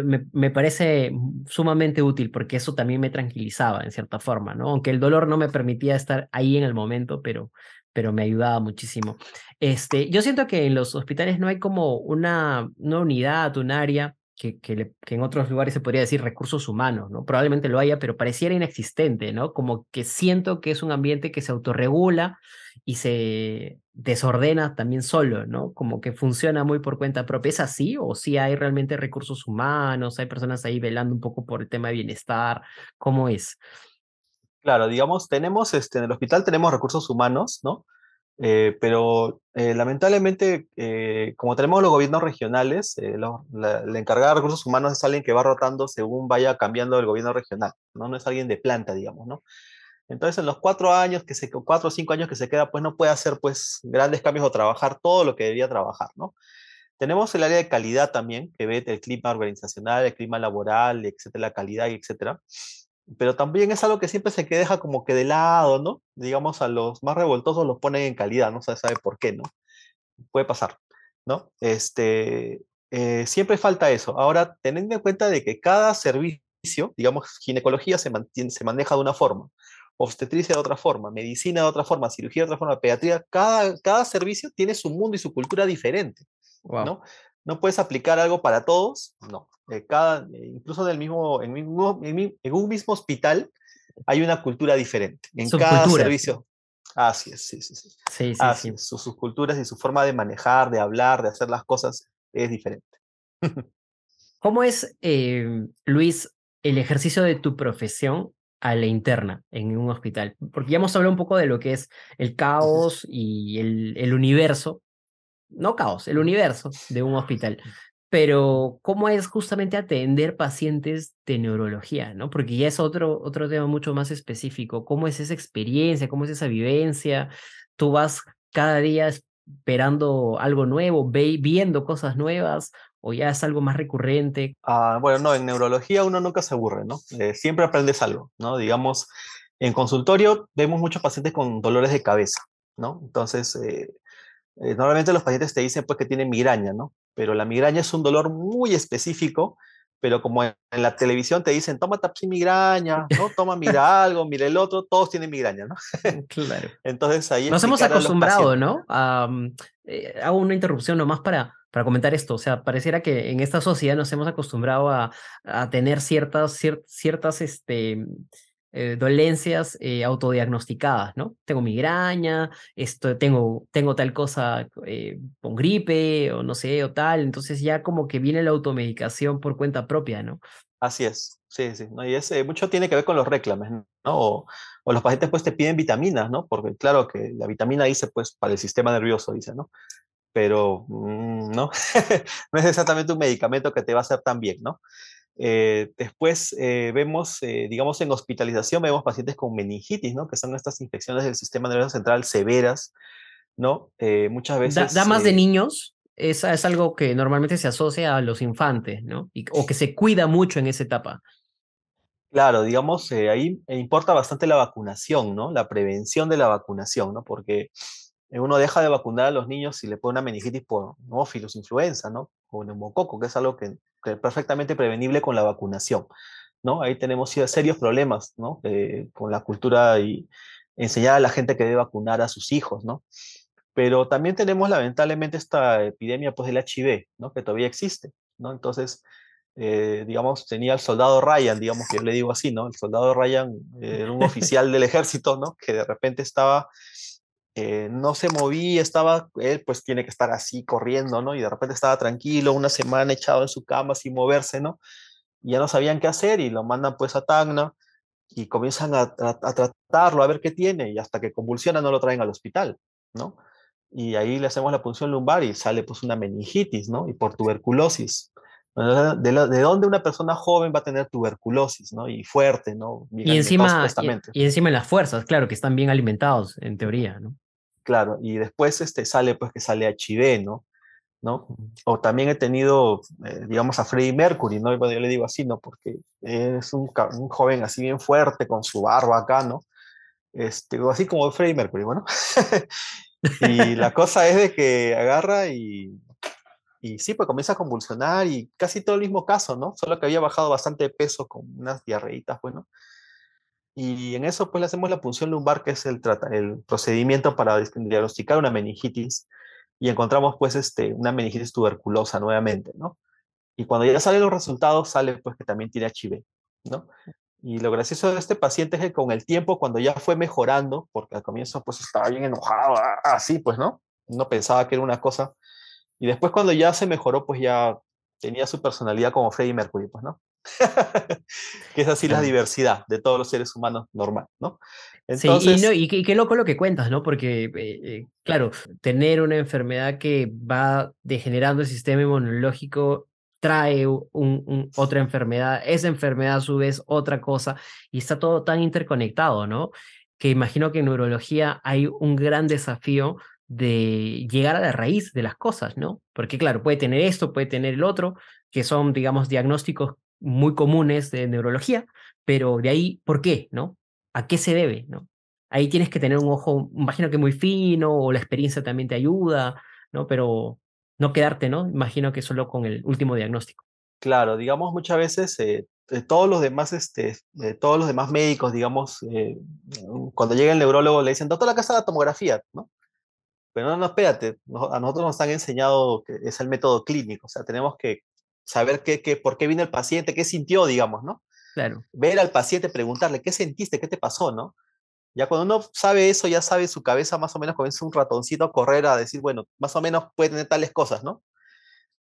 S1: me, me, parece sumamente útil porque eso también me tranquilizaba en cierta forma, ¿no? Aunque el dolor no me permitía estar ahí en el momento, pero, pero me ayudaba muchísimo. Este, yo siento que en los hospitales no hay como una, una unidad, un área que, que, en otros lugares se podría decir recursos humanos, ¿no? Probablemente lo haya, pero pareciera inexistente, ¿no? Como que siento que es un ambiente que se autorregula y se desordena también solo, ¿no? Como que funciona muy por cuenta propia. ¿Es así? ¿O sí hay realmente recursos humanos? ¿Hay personas ahí velando un poco por el tema de bienestar? ¿Cómo es?
S2: Claro, digamos, tenemos, este, en el hospital tenemos recursos humanos, ¿no? Eh, pero eh, lamentablemente, eh, como tenemos los gobiernos regionales, la, encargada de recursos humanos es alguien que va rotando según vaya cambiando el gobierno regional, ¿no? No es alguien de planta, digamos, ¿no? Entonces, en los cuatro años, que se, cuatro o cinco años que se queda, pues no puede hacer pues grandes cambios o trabajar todo lo que debería trabajar, ¿no? Tenemos el área de calidad también, que ve el clima organizacional, el clima laboral, etcétera, la calidad, etcétera pero también es algo que siempre se deja como que de lado, ¿no? Digamos, a los más revoltosos los ponen en calidad, no se sabe por qué, ¿no? Puede pasar, ¿no? Este, eh, siempre falta eso. Ahora, teniendo en cuenta de que cada servicio, digamos, ginecología se, mantiene, se maneja de una forma, obstetricia de otra forma, medicina de otra forma, cirugía de otra forma, pediatría, cada, cada servicio tiene su mundo y su cultura diferente, ¿no? ¿No puedes aplicar algo para todos? No. Eh, cada, eh, incluso en, el mismo, en, mismo, en, un mismo hospital hay una cultura diferente. En cada servicio. Así es, sí, sí, sí. sí, sí, Sus, culturas y su forma de manejar, de hablar, de hacer las cosas es diferente.
S1: ¿Cómo es, eh, Luis, el ejercicio de tu profesión a la interna en un hospital? Porque ya hemos hablado un poco de lo que es el caos y el, el universo no caos, el universo de un hospital. Pero cómo es justamente atender pacientes de neurología, ¿no? Porque ya es otro, otro tema mucho más específico. ¿Cómo es esa experiencia? ¿Cómo es esa vivencia? Tú vas cada día esperando algo nuevo, viendo cosas nuevas, o ya es algo más recurrente?
S2: Ah, bueno, no, en neurología uno nunca se aburre, ¿no? Eh, siempre aprendes algo, ¿no? Digamos, en consultorio vemos muchos pacientes con dolores de cabeza, ¿no? Entonces, eh, eh, normalmente los pacientes te dicen pues que tienen migraña, ¿no? Pero la migraña es un dolor muy específico, pero como en, la televisión te dicen, toma tapsi migraña, ¿no? Toma, mira algo, mira el otro, todos tienen migraña, ¿no?
S1: claro.
S2: Entonces ahí...
S1: Nos hemos acostumbrado, ¿no? Eh, hago una interrupción nomás para, para comentar esto. O sea, pareciera que en esta sociedad nos hemos acostumbrado a, a tener ciertas, ciertas, este, eh, dolencias eh, autodiagnosticadas, ¿no? Tengo migraña, esto, tengo, tengo tal cosa eh, con gripe o no sé, o tal, entonces ya como que viene la automedicación por cuenta propia, ¿no?
S2: Así es, sí, sí, ¿no? y ese mucho tiene que ver con los reclames, ¿no? O, los pacientes pues te piden vitaminas, ¿no? Porque claro que la vitamina dice pues para el sistema nervioso, dice, ¿no? Pero mm, no, no es exactamente un medicamento que te va a hacer tan bien, ¿no? Eh, después eh, vemos, eh, digamos, en hospitalización, vemos pacientes con meningitis, ¿no? Que son estas infecciones del sistema nervioso central severas, ¿no? muchas veces...
S1: ¿Da, más de niños es, es algo que normalmente se asocia a los infantes, ¿no? Y, o que se cuida mucho en esa etapa.
S2: Claro, digamos, ahí importa bastante la vacunación, ¿no? La prevención de la vacunación, ¿no? Porque uno deja de vacunar a los niños si le pone una meningitis por nófilos, influenza, ¿no? O neumococo, que es algo que, que, es perfectamente prevenible con la vacunación, ¿no? Ahí tenemos serios problemas, ¿no? Eh, con la cultura y enseñar a la gente que debe vacunar a sus hijos, ¿no? Pero también tenemos lamentablemente esta epidemia pues, del HIV, ¿no? que todavía existe. ¿no? Entonces, eh, digamos, tenía el soldado Ryan, digamos que yo le digo así, ¿no? El soldado Ryan era un oficial del ejército, ¿no? Que de repente estaba, eh, no se movía, estaba, él pues tiene que estar así corriendo, ¿no? Y de repente estaba tranquilo, una semana echado en su cama sin moverse, ¿no? Y ya no sabían qué hacer y lo mandan pues a Tacna y comienzan a, a, a tratarlo, a ver qué tiene y hasta que convulsiona no lo traen al hospital, ¿no? y ahí le hacemos la punción lumbar y sale pues una meningitis, ¿no? Y por tuberculosis. ¿De, de dónde una persona joven va a tener tuberculosis, ¿no? Y fuerte, ¿no?
S1: y encima, y, y, encima las fuerzas, claro, que están bien alimentados, en teoría, ¿no?
S2: Claro, y después este, sale pues que sale HIV, ¿no? ¿no? O también he tenido, eh, digamos, a Freddie Mercury, ¿no? Bueno, yo le digo así, ¿no? Porque es un, un, joven así bien fuerte, con su barba acá, ¿no? Este, así como Freddie Mercury, bueno. Y la cosa es de que agarra y, y sí, pues comienza a convulsionar y casi todo el mismo caso, ¿no? Solo que había bajado bastante de peso con unas diarreitas, bueno. Y en eso pues le hacemos la punción lumbar, que es el, el procedimiento para diagnosticar una meningitis. Y encontramos pues este, una meningitis tuberculosa nuevamente, ¿no? Y cuando ya salen los resultados, sale pues que también tiene HIV, ¿no? Y lo gracioso de este paciente es que con el tiempo, cuando ya fue mejorando, porque al comienzo pues estaba bien enojado, así pues, ¿no? No pensaba que era una cosa. Y después cuando ya se mejoró, pues ya tenía su personalidad como Freddie Mercury, pues, ¿no? que es así la diversidad de todos los seres humanos normal, ¿no?
S1: Entonces, sí, y, no, y, qué loco lo que cuentas, ¿no? Porque, eh, eh, claro, tener una enfermedad que va degenerando el sistema inmunológico trae un, otra enfermedad, esa enfermedad a su vez otra cosa, y está todo tan interconectado, ¿no? Que imagino que en neurología hay un gran desafío de llegar a la raíz de las cosas, ¿no? Porque claro, puede tener esto, puede tener el otro, que son, digamos, diagnósticos muy comunes de neurología, pero de ahí, ¿por qué, no? ¿A qué se debe, no? Ahí tienes que tener un ojo, imagino que muy fino, o la experiencia también te ayuda, ¿no? Pero no quedarte, ¿no? Imagino que solo con el último diagnóstico.
S2: Claro, digamos muchas veces eh, todos los demás, este, todos los demás médicos, digamos, eh, cuando llega el neurólogo le dicen, doctor, la casa de la tomografía, ¿no? Pero no, no, espérate, a nosotros nos han enseñado que es el método clínico, o sea, tenemos que saber qué, qué, por qué vino el paciente, qué sintió, digamos, ¿no?
S1: Claro.
S2: Ver al paciente, preguntarle, ¿qué sentiste? ¿Qué te pasó, no? Ya cuando uno sabe eso, ya sabe su cabeza más o menos comienza un ratoncito a correr a decir, bueno, más o menos puede tener tales cosas, ¿no?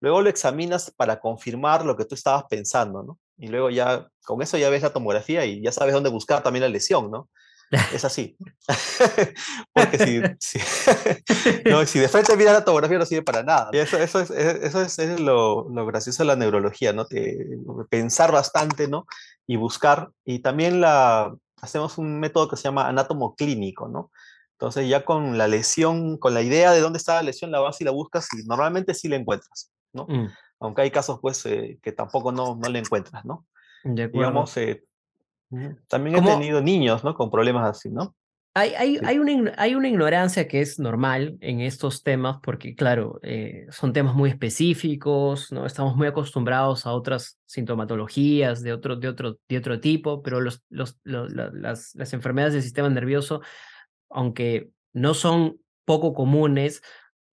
S2: Luego lo examinas para confirmar lo que tú estabas pensando, ¿no? Y luego ya, con eso ya ves la tomografía y ya sabes dónde buscar también la lesión, ¿no? Es así. Porque si, si, no, si, de frente miras la tomografía no sirve para nada. Y eso, eso, es, eso es, es lo, lo, gracioso de la neurología, ¿no? pensar bastante, ¿no? Y buscar. Y también la, hacemos un método que se llama anátomo clínico, ¿no? Entonces ya con la lesión, con la idea de dónde está la lesión, la vas y la buscas y normalmente sí la encuentras, ¿no? Mm. Aunque hay casos pues eh, que tampoco no, no la encuentras, ¿no?
S1: De
S2: Digamos, eh, también he tenido niños, ¿no? Con problemas así, ¿no?
S1: Hay, hay, hay, una, hay una ignorancia que es normal en estos temas porque, claro, eh, son temas muy específicos, ¿no? Estamos muy acostumbrados a otras sintomatologías de otro, de otro, de otro tipo, pero los, los, las, las enfermedades del sistema nervioso, aunque no son poco comunes,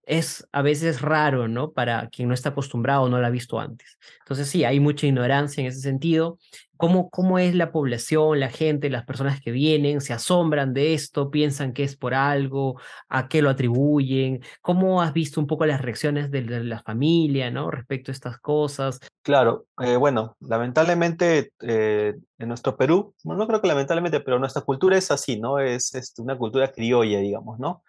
S1: es a veces raro, ¿no? Para quien no está acostumbrado o no lo ha visto antes. Entonces sí, hay mucha ignorancia en ese sentido. ¿Cómo, ¿Cómo es la población, la gente, las personas que vienen? ¿Se asombran de esto? ¿Piensan que es por algo? ¿A qué lo atribuyen? ¿Cómo has visto un poco las reacciones de, la familia, ¿no? Respecto a estas cosas.
S2: Claro, eh, bueno, lamentablemente eh, en nuestro Perú, no creo que lamentablemente, pero nuestra cultura es así, ¿no? Es, es una cultura criolla, digamos, ¿no?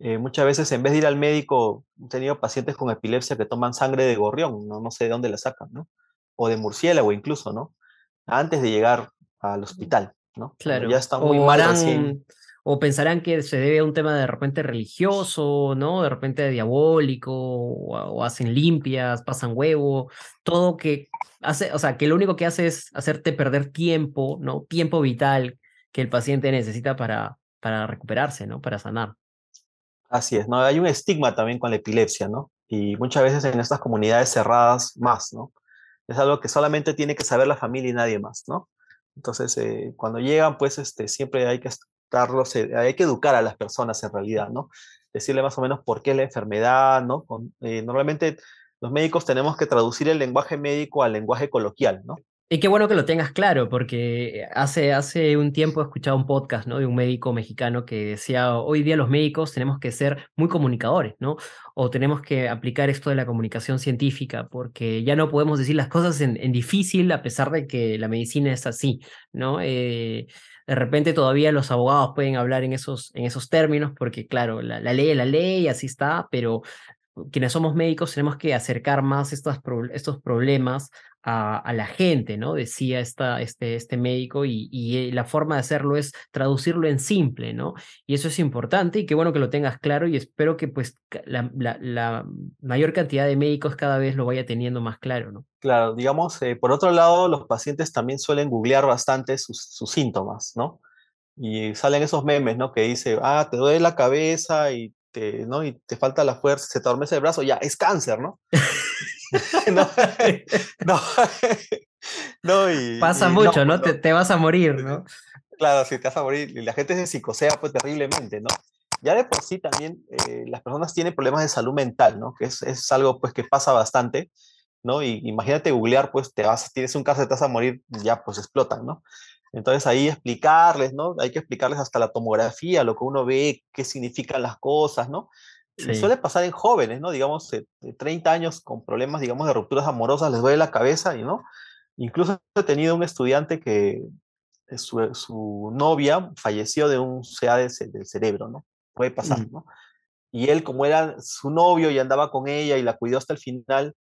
S2: Eh, muchas veces en vez de ir al médico, he tenido pacientes con epilepsia que toman sangre de gorrión, no, no sé de dónde la sacan, ¿no? O de murciélago incluso, ¿no? Antes de llegar al hospital, ¿no?
S1: Claro.
S2: ya está muy o mal
S1: harán, o pensarán que se debe a un tema de repente religioso, ¿no? De repente diabólico, o, hacen limpias, pasan huevo, todo que hace, o sea, que lo único que hace es hacerte perder tiempo, ¿no? Tiempo vital que el paciente necesita para, para recuperarse, ¿no? Para sanar.
S2: Así es, ¿no? Hay un estigma también con la epilepsia, ¿no? Y muchas veces en estas comunidades cerradas más, ¿no? Es algo que solamente tiene que saber la familia y nadie más, ¿no? Entonces, eh, cuando llegan, pues este, siempre hay que estarlos, eh, hay que educar a las personas en realidad, ¿no? Decirle más o menos por qué la enfermedad, ¿no? Eh, normalmente los médicos tenemos que traducir el lenguaje médico al lenguaje coloquial, ¿no?
S1: Y qué bueno que lo tengas claro, porque hace, hace un tiempo he escuchado un podcast ¿no? de un médico mexicano que decía, hoy día los médicos tenemos que ser muy comunicadores, ¿no? O tenemos que aplicar esto de la comunicación científica, porque ya no podemos decir las cosas en, difícil a pesar de que la medicina es así, ¿no? Eh, de repente todavía los abogados pueden hablar en esos, en esos términos, porque claro, la, ley es la ley, así está, pero quienes somos médicos tenemos que acercar más estos, estos problemas a, la gente, ¿no? Decía esta, este, este médico, y, y, la forma de hacerlo es traducirlo en simple, ¿no? Y eso es importante y qué bueno que lo tengas claro y espero que pues la, la, mayor cantidad de médicos cada vez lo vaya teniendo más claro, ¿no?
S2: Claro, digamos, eh, por otro lado, los pacientes también suelen googlear bastante sus, sus síntomas, ¿no? Y salen esos memes, ¿no? Que dice, ah, te duele la cabeza y te, ¿no? y te falta la fuerza, se te adormece el brazo, ya, es cáncer, ¿no? no,
S1: no, y, Pasa mucho, ¿no? Te, te, vas a morir, ¿no?
S2: Claro, si te vas a morir y la gente se psicosea pues terriblemente, ¿no? Ya de por sí también eh, las personas tienen problemas de salud mental, ¿no? Que es, es, algo pues que pasa bastante, ¿no? Y imagínate googlear, pues te vas, tienes un cáncer, te vas a morir, ya pues explotan, ¿no? Entonces ahí explicarles, ¿no? Hay que explicarles hasta la tomografía, lo que uno ve, qué significan las cosas, ¿no? Suele pasar en jóvenes, ¿no? Digamos, de, 30 años con problemas, digamos, de rupturas amorosas, les duele la cabeza, y ¿no? Incluso he tenido un estudiante que eh, su, su novia falleció de un CA del cerebro, ¿no? Puede pasar, mm. ¿no? Y él, como era su novio y andaba con ella y la cuidó hasta el final,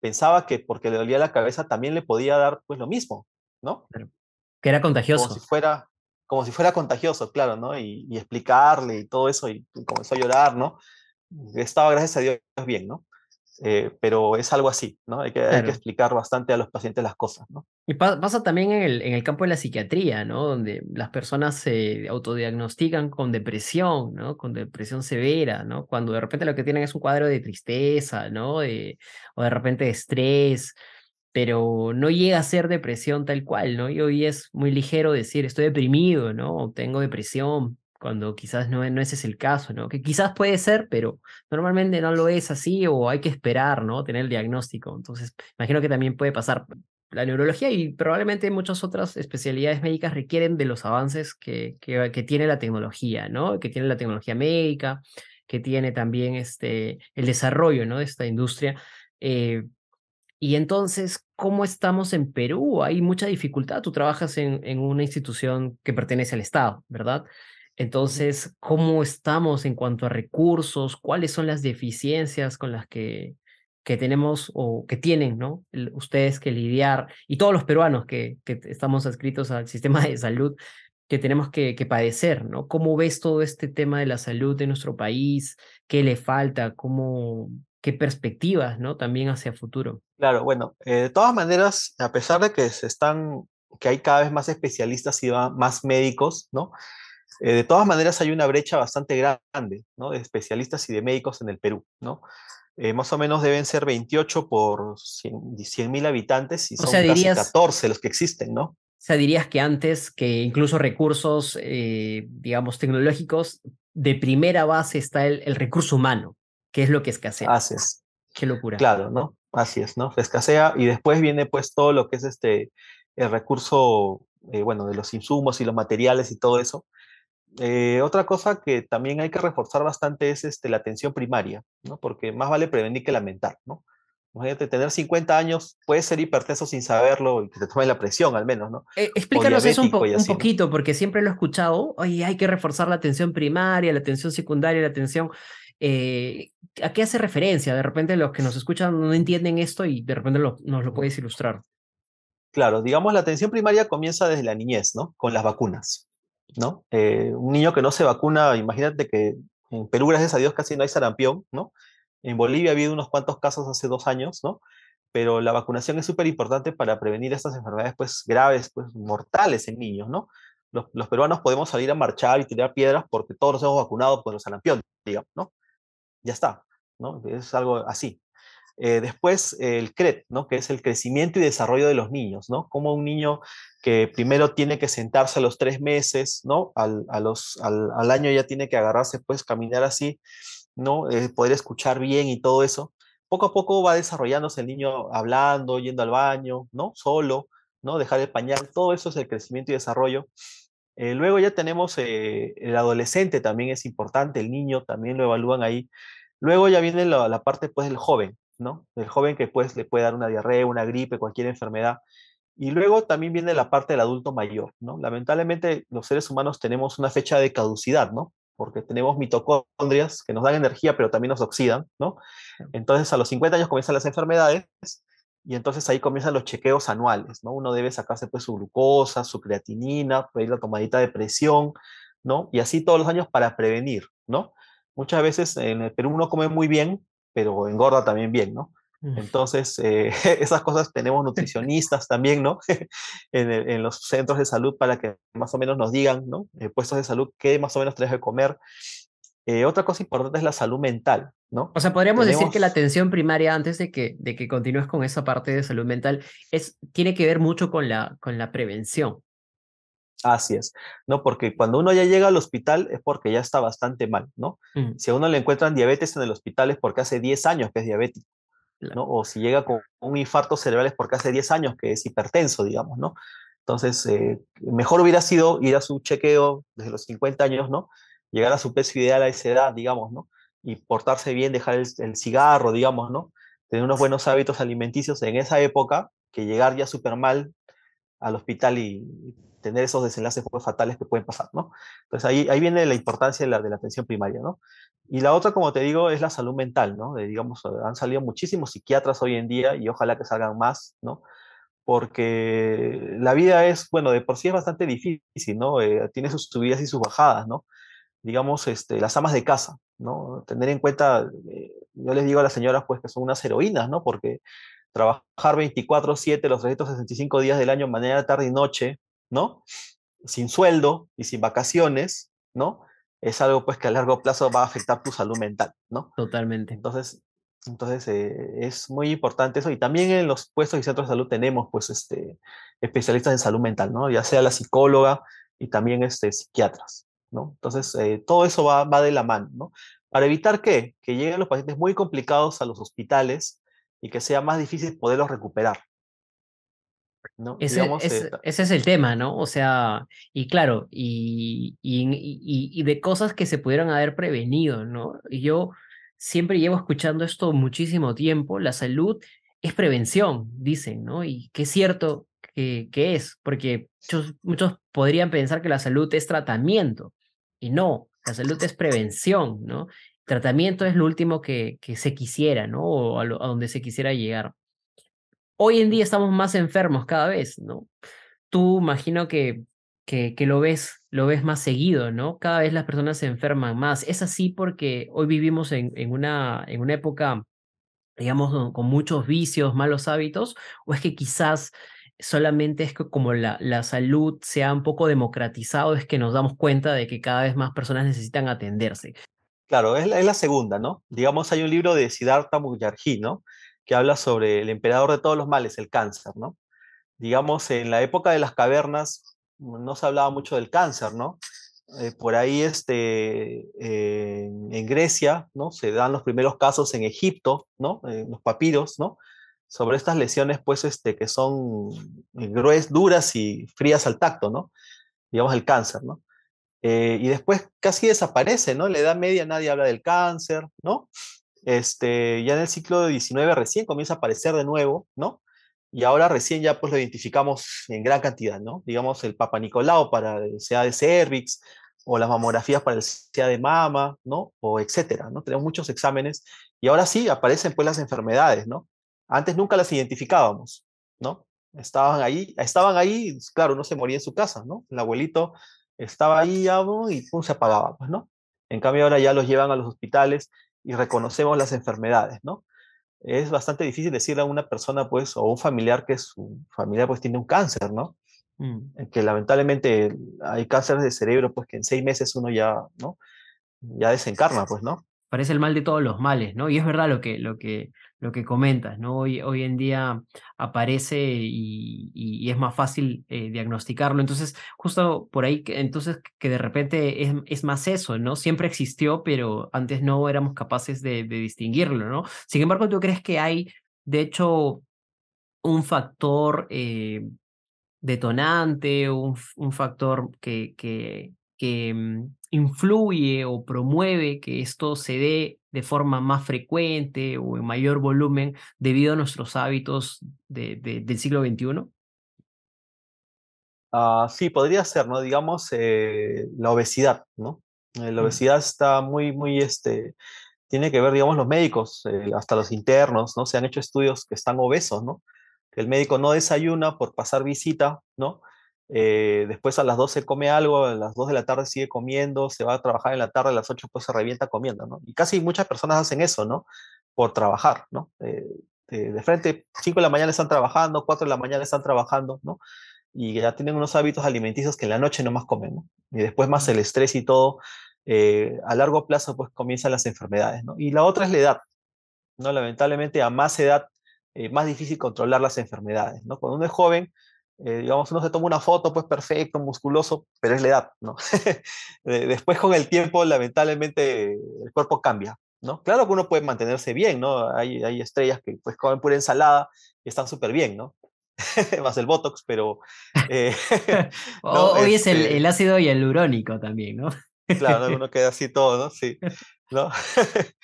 S2: pensaba que porque le dolía la cabeza también le podía dar pues lo mismo, ¿no?
S1: Que era contagioso.
S2: Como si fuera, como si fuera contagioso, claro, ¿no? Y, y explicarle y todo eso, y comenzó a llorar, ¿no? Estaba, gracias a Dios, bien, ¿no? Eh, pero es algo así, ¿no? Hay que, hay que, explicar bastante a los pacientes las cosas, ¿no?
S1: Y pasa también en el, en el campo de la psiquiatría, ¿no? Donde las personas se autodiagnostican con depresión, ¿no? Con depresión severa, ¿no? Cuando de repente lo que tienen es un cuadro de tristeza, ¿no? De, o de repente de estrés, pero no llega a ser depresión tal cual, ¿no? Y hoy es muy ligero decir estoy deprimido, ¿no? O tengo depresión, cuando quizás no, no ese es el caso, ¿no? Que quizás puede ser, pero normalmente no lo es así o hay que esperar, ¿no? Tener el diagnóstico. Entonces, imagino que también puede pasar. La neurología y probablemente muchas otras especialidades médicas requieren de los avances que, que, que tiene la tecnología, ¿no? Que tiene la tecnología médica, que tiene también este, el desarrollo, ¿no? De esta industria. Eh, y entonces, ¿cómo estamos en Perú? Hay mucha dificultad. Tú trabajas en, en una institución que pertenece al Estado, ¿verdad? Entonces, ¿cómo estamos en cuanto a recursos? ¿Cuáles son las deficiencias con las que, que tenemos o que tienen ¿no? ustedes que lidiar y todos los peruanos que, que estamos adscritos al sistema de salud que tenemos que, que, padecer? ¿no? ¿Cómo ves todo este tema de la salud de nuestro país? ¿Qué le falta? ¿Cómo, ¿Qué perspectivas ¿no? también hacia futuro?
S2: Claro, bueno, eh, de todas maneras, a pesar de que se están, que hay cada vez más especialistas y más médicos, ¿no? Eh, de todas maneras, hay una brecha bastante grande ¿no? de especialistas y de médicos en el Perú. ¿no? Eh, más o menos deben ser 28 por 100 mil habitantes y son casi 14 los que existen, ¿no?
S1: O sea, dirías que antes que incluso recursos, eh, digamos, tecnológicos, de primera base está el, el, recurso humano, que es lo que escasea.
S2: Así es.
S1: Qué locura.
S2: Claro, ¿no? Así es, ¿no? Escasea y después viene pues todo lo que es este, el recurso, bueno, de los insumos y los materiales y todo eso. Eh, otra cosa que también hay que reforzar bastante es este, la atención primaria, ¿no? porque más vale prevenir que lamentar. ¿no? Imagínate, tener 50 años, puede ser hipertenso sin saberlo y que te tome la presión al menos, ¿no?
S1: Eh, explícanos eso un, poquito, porque siempre lo he escuchado, oye, hay que reforzar la atención primaria, la atención secundaria, la atención... Eh, ¿A qué hace referencia? De repente los que nos escuchan no entienden esto y de repente nos lo puedes ilustrar.
S2: Claro, digamos, la atención primaria comienza desde la niñez, ¿no? Con las vacunas. ¿No? Eh, un niño que no se vacuna, imagínate que en Perú, gracias a Dios, casi no hay sarampión, ¿no? En Bolivia ha habido unos cuantos casos hace dos años, ¿no? Pero la vacunación es súper importante para prevenir estas enfermedades, pues, graves, pues, mortales en niños, ¿no? Los, los, peruanos podemos salir a marchar y tirar piedras porque todos nos hemos vacunado por el sarampión, digamos, ¿no? Ya está, ¿no? Es algo así. Eh, después, el CRET, ¿no? que es el crecimiento y desarrollo de los niños, ¿no? Como un niño que primero tiene que sentarse a los tres meses, ¿no? Al, a los, al, año ya tiene que agarrarse, pues caminar así, ¿no? Eh, poder escuchar bien y todo eso. Poco a poco va desarrollándose el niño hablando, yendo al baño, ¿no? Solo, ¿no? Dejar el pañal, todo eso es el crecimiento y desarrollo. Eh, luego ya tenemos el adolescente, también es importante, el niño también lo evalúan ahí. Luego ya viene la, la parte pues del joven, ¿no? El joven que pues le puede dar una diarrea, una gripe, cualquier enfermedad. Y luego también viene la parte del adulto mayor, ¿no? Lamentablemente los seres humanos tenemos una fecha de caducidad, ¿no? Porque tenemos mitocondrias que nos dan energía, pero también nos oxidan, ¿no? Entonces a los 50 años comienzan las enfermedades y entonces ahí comienzan los chequeos anuales, ¿no? Uno debe sacarse pues su glucosa, su creatinina, pedir la tomadita de presión, ¿no? Y así todos los años para prevenir, ¿no? Muchas veces en el Perú uno come muy bien, pero engorda también bien, ¿no? Entonces, eh, esas cosas tenemos nutricionistas también, ¿no? en, el, en, los centros de salud para que más o menos nos digan, ¿no? Eh, puestos de salud, qué más o menos tenés que comer. Eh, otra cosa importante es la salud mental, ¿no?
S1: O sea, podríamos tenemos... decir que la atención primaria, antes de que, de que continúes con esa parte de salud mental, es, tiene que ver mucho con la, con la prevención.
S2: Así es, ¿no? Porque cuando uno ya llega al hospital es porque ya está bastante mal, ¿no? Mm. Si a uno le encuentran diabetes en el hospital es porque hace 10 años que es diabético, ¿no? O si llega con un infarto cerebral es porque hace 10 años que es hipertenso, digamos, ¿no? Entonces, eh, mejor hubiera sido ir a su chequeo desde los 50 años, ¿no? Llegar a su peso ideal a esa edad, digamos, ¿no? Y portarse bien, dejar el, el cigarro, digamos, ¿no? Tener unos buenos hábitos alimenticios en esa época, que llegar ya súper mal al hospital y tener esos desenlaces fatales que pueden pasar, ¿no? Entonces ahí, ahí viene la importancia de la, de la atención primaria, ¿no? Y la otra, como te digo, es la salud mental, ¿no? De, digamos, han salido muchísimos psiquiatras hoy en día y ojalá que salgan más, ¿no? Porque la vida es, bueno, de por sí es bastante difícil, ¿no? Eh, tiene sus subidas y sus bajadas, ¿no? Digamos, este, las amas de casa, ¿no? Tener en cuenta, eh, yo les digo a las señoras, pues, que son unas heroínas, ¿no? Porque trabajar 24/7 los 365 días del año, mañana, tarde y noche, ¿no? Sin sueldo y sin vacaciones, ¿no? Es algo pues que a largo plazo va a afectar tu salud mental, ¿no?
S1: Totalmente.
S2: Entonces, entonces eh, es muy importante eso. Y también en los puestos y centros de salud tenemos pues este, especialistas en salud mental, ¿no? Ya sea la psicóloga y también este, psiquiatras, ¿no? Entonces, eh, todo eso va, va de la mano, ¿no? Para evitar que, que lleguen los pacientes muy complicados a los hospitales y que sea más difícil poderlos recuperar.
S1: ¿No? Ese, Digamos, es, eh, ese, es el tema, ¿no? O sea, y claro, y, y, y, y, de cosas que se pudieron haber prevenido, ¿no? Y yo siempre llevo escuchando esto muchísimo tiempo, la salud es prevención, dicen, ¿no? Y que es cierto que, que es, porque muchos, muchos podrían pensar que la salud es tratamiento, y no, la salud es prevención, ¿no? Tratamiento es lo último que, que se quisiera, ¿no? O a, lo, a donde se quisiera llegar hoy en día estamos más enfermos cada vez, ¿no? Tú imagino que, que, lo, ves, lo ves más seguido, ¿no? Cada vez las personas se enferman más. ¿Es así porque hoy vivimos en, en, una, en una época, digamos, con muchos vicios, malos hábitos? ¿O es que quizás solamente es que como la, la salud se ha un poco democratizado, es que nos damos cuenta de que cada vez más personas necesitan atenderse?
S2: Claro, es la, es la segunda, ¿no? Digamos, hay un libro de Siddhartha Mukherjee, ¿no? Que habla sobre el emperador de todos los males, el cáncer, ¿no? Digamos, en la época de las cavernas no se hablaba mucho del cáncer, ¿no? Eh, por ahí este, eh, en Grecia, ¿no? Se dan los primeros casos en Egipto, ¿no? En los papiros, ¿no? Sobre estas lesiones, pues, este, que son gruesas, duras y frías al tacto, ¿no? Digamos, el cáncer, ¿no? Eh, y después casi desaparece, ¿no? En la Edad Media nadie habla del cáncer, ¿no? Este, ya en el ciclo XIX recién comienza a aparecer de nuevo, ¿no? Y ahora recién ya pues lo identificamos en gran cantidad, ¿no? Digamos el Papa Nicolau para el CA de cervix, o las mamografías para el CA de mama, ¿no? O etcétera, ¿no? Tenemos muchos exámenes y ahora sí aparecen pues las enfermedades, ¿no? Antes nunca las identificábamos, ¿no? Estaban ahí, estaban ahí, claro, no se moría en su casa, ¿no? El abuelito estaba ahí y pum, se apagaba, pues, ¿no? En cambio ahora ya los llevan a los hospitales y reconocemos las enfermedades, ¿no? Es bastante difícil decirle a una persona, pues, o un familiar que su familiar, pues, tiene un cáncer, ¿no? Mm. Que lamentablemente hay cánceres de cerebro, pues, que en seis meses uno ya, ¿no? Ya desencarna, pues, ¿no?
S1: Parece el mal de todos los males, ¿no? Y es verdad lo que, lo que, lo que comentas, ¿no? Hoy, hoy en día aparece y, es más fácil eh, diagnosticarlo. Entonces, justo por ahí, entonces que de repente es, es, más eso, ¿no? Siempre existió, pero antes no éramos capaces de, distinguirlo, ¿no? Sin embargo, ¿tú crees que hay, de hecho, un factor eh, detonante, un, un factor que, que, que mm, influye o promueve que esto se dé de forma más frecuente o en mayor volumen debido a nuestros hábitos de, del siglo XXI?
S2: Ah, sí, podría ser, ¿no? Digamos, eh, la obesidad, ¿no? Eh, la mm. obesidad está muy, muy, este, tiene que ver, digamos, los médicos, eh, hasta los internos, ¿no? Se han hecho estudios que están obesos, ¿no? Que el médico no desayuna por pasar visita, ¿no? Eh, después a las 12 come algo, a las 2 de la tarde sigue comiendo, se va a trabajar en la tarde, a las 8 pues se revienta comiendo, ¿no? Y casi muchas personas hacen eso, ¿no? Por trabajar, ¿no? Eh, de frente, 5 de la mañana están trabajando, 4 de la mañana están trabajando, ¿no? Y ya tienen unos hábitos alimenticios que en la noche no más comen, ¿no? Y después más el estrés y todo, eh, a largo plazo pues comienzan las enfermedades, ¿no? Y la otra es la edad, ¿no? Lamentablemente a más edad, más difícil controlar las enfermedades, ¿no? Cuando uno es joven, eh, digamos, uno se toma una foto, pues perfecto, musculoso, pero es la edad, ¿no? Después con el tiempo, lamentablemente, el cuerpo cambia, ¿no? Claro que uno puede mantenerse bien, ¿no? Hay, hay estrellas que pues comen pura ensalada y están súper bien, ¿no? Más el Botox, pero...
S1: Eh, Hoy es el, este el, ácido hialurónico también, ¿no?
S2: claro, uno queda así todo, ¿no? Sí. ¿No?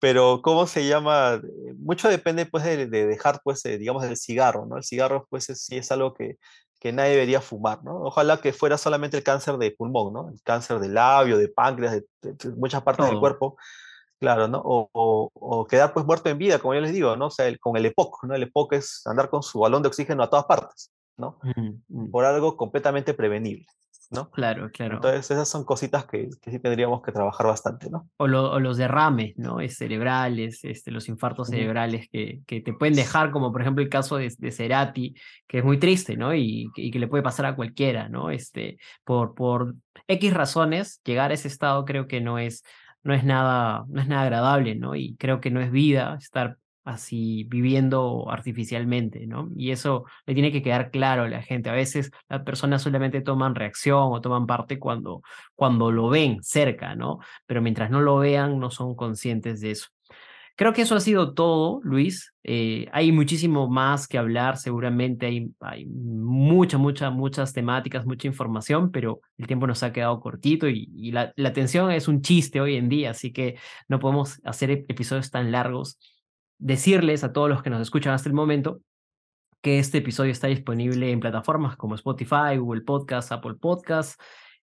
S2: Pero, ¿cómo se llama? Mucho depende, pues, de, dejar, pues, eh, digamos, el cigarro, ¿no? El cigarro, pues, sí es algo que, que nadie debería fumar, ¿no? Ojalá que fuera solamente el cáncer de pulmón, ¿no? El cáncer de labio, de páncreas, de, muchas partes del cuerpo, claro, ¿no? O, o, quedar, pues, muerto en vida, como yo les digo, ¿no? O sea, el, con el EPOC, ¿no? El EPOC es andar con su balón de oxígeno a todas partes, ¿no? Por algo completamente prevenible. ¿No?
S1: Claro, claro.
S2: Entonces esas son cositas que, sí tendríamos que trabajar bastante, ¿no?
S1: O, los derrames, ¿no? cerebrales, este, los infartos cerebrales que, que, te pueden dejar, como por ejemplo el caso de, de Cerati, que es muy triste, ¿no? Y, y, que le puede pasar a cualquiera, ¿no? Este, por, por X razones, llegar a ese estado creo que no es, no es nada, no es nada agradable, ¿no? Y creo que no es vida estar así viviendo artificialmente, ¿no? Y eso le tiene que quedar claro a la gente. A veces las personas solamente toman reacción o toman parte cuando, cuando lo ven cerca, ¿no? Pero mientras no lo vean, no son conscientes de eso. Creo que eso ha sido todo, Luis. Eh, hay muchísimo más que hablar, seguramente hay, hay muchas, muchas, muchas temáticas, mucha información, pero el tiempo nos ha quedado cortito y, y la, la atención es un chiste hoy en día, así que no podemos hacer episodios tan largos decirles a todos los que nos escuchan hasta el momento que este episodio está disponible en plataformas como Spotify, Google Podcast, Apple Podcast.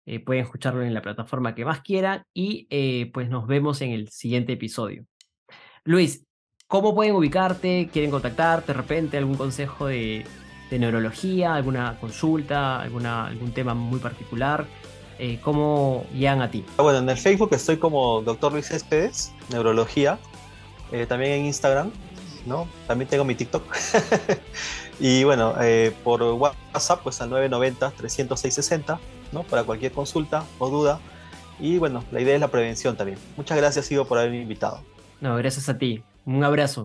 S1: Eh, pueden escucharlo en la plataforma que más quieran y eh, pues nos vemos en el siguiente episodio. Luis, ¿cómo pueden ubicarte? ¿Quieren contactarte de repente? ¿Algún consejo de, neurología? ¿Alguna consulta? Alguna, ¿Algún tema muy particular? Eh, ¿Cómo llegan a ti?
S2: Bueno, en el Facebook estoy como Dr. Luis Céspedes, Neurología. Eh, también en Instagram, ¿no? También tengo mi TikTok. y bueno, eh, por WhatsApp, pues al 990-306-60, ¿no? Para cualquier consulta o duda. Y bueno, la idea es la prevención también. Muchas gracias, Ivo, por haberme invitado.
S1: No, gracias a ti. Un abrazo.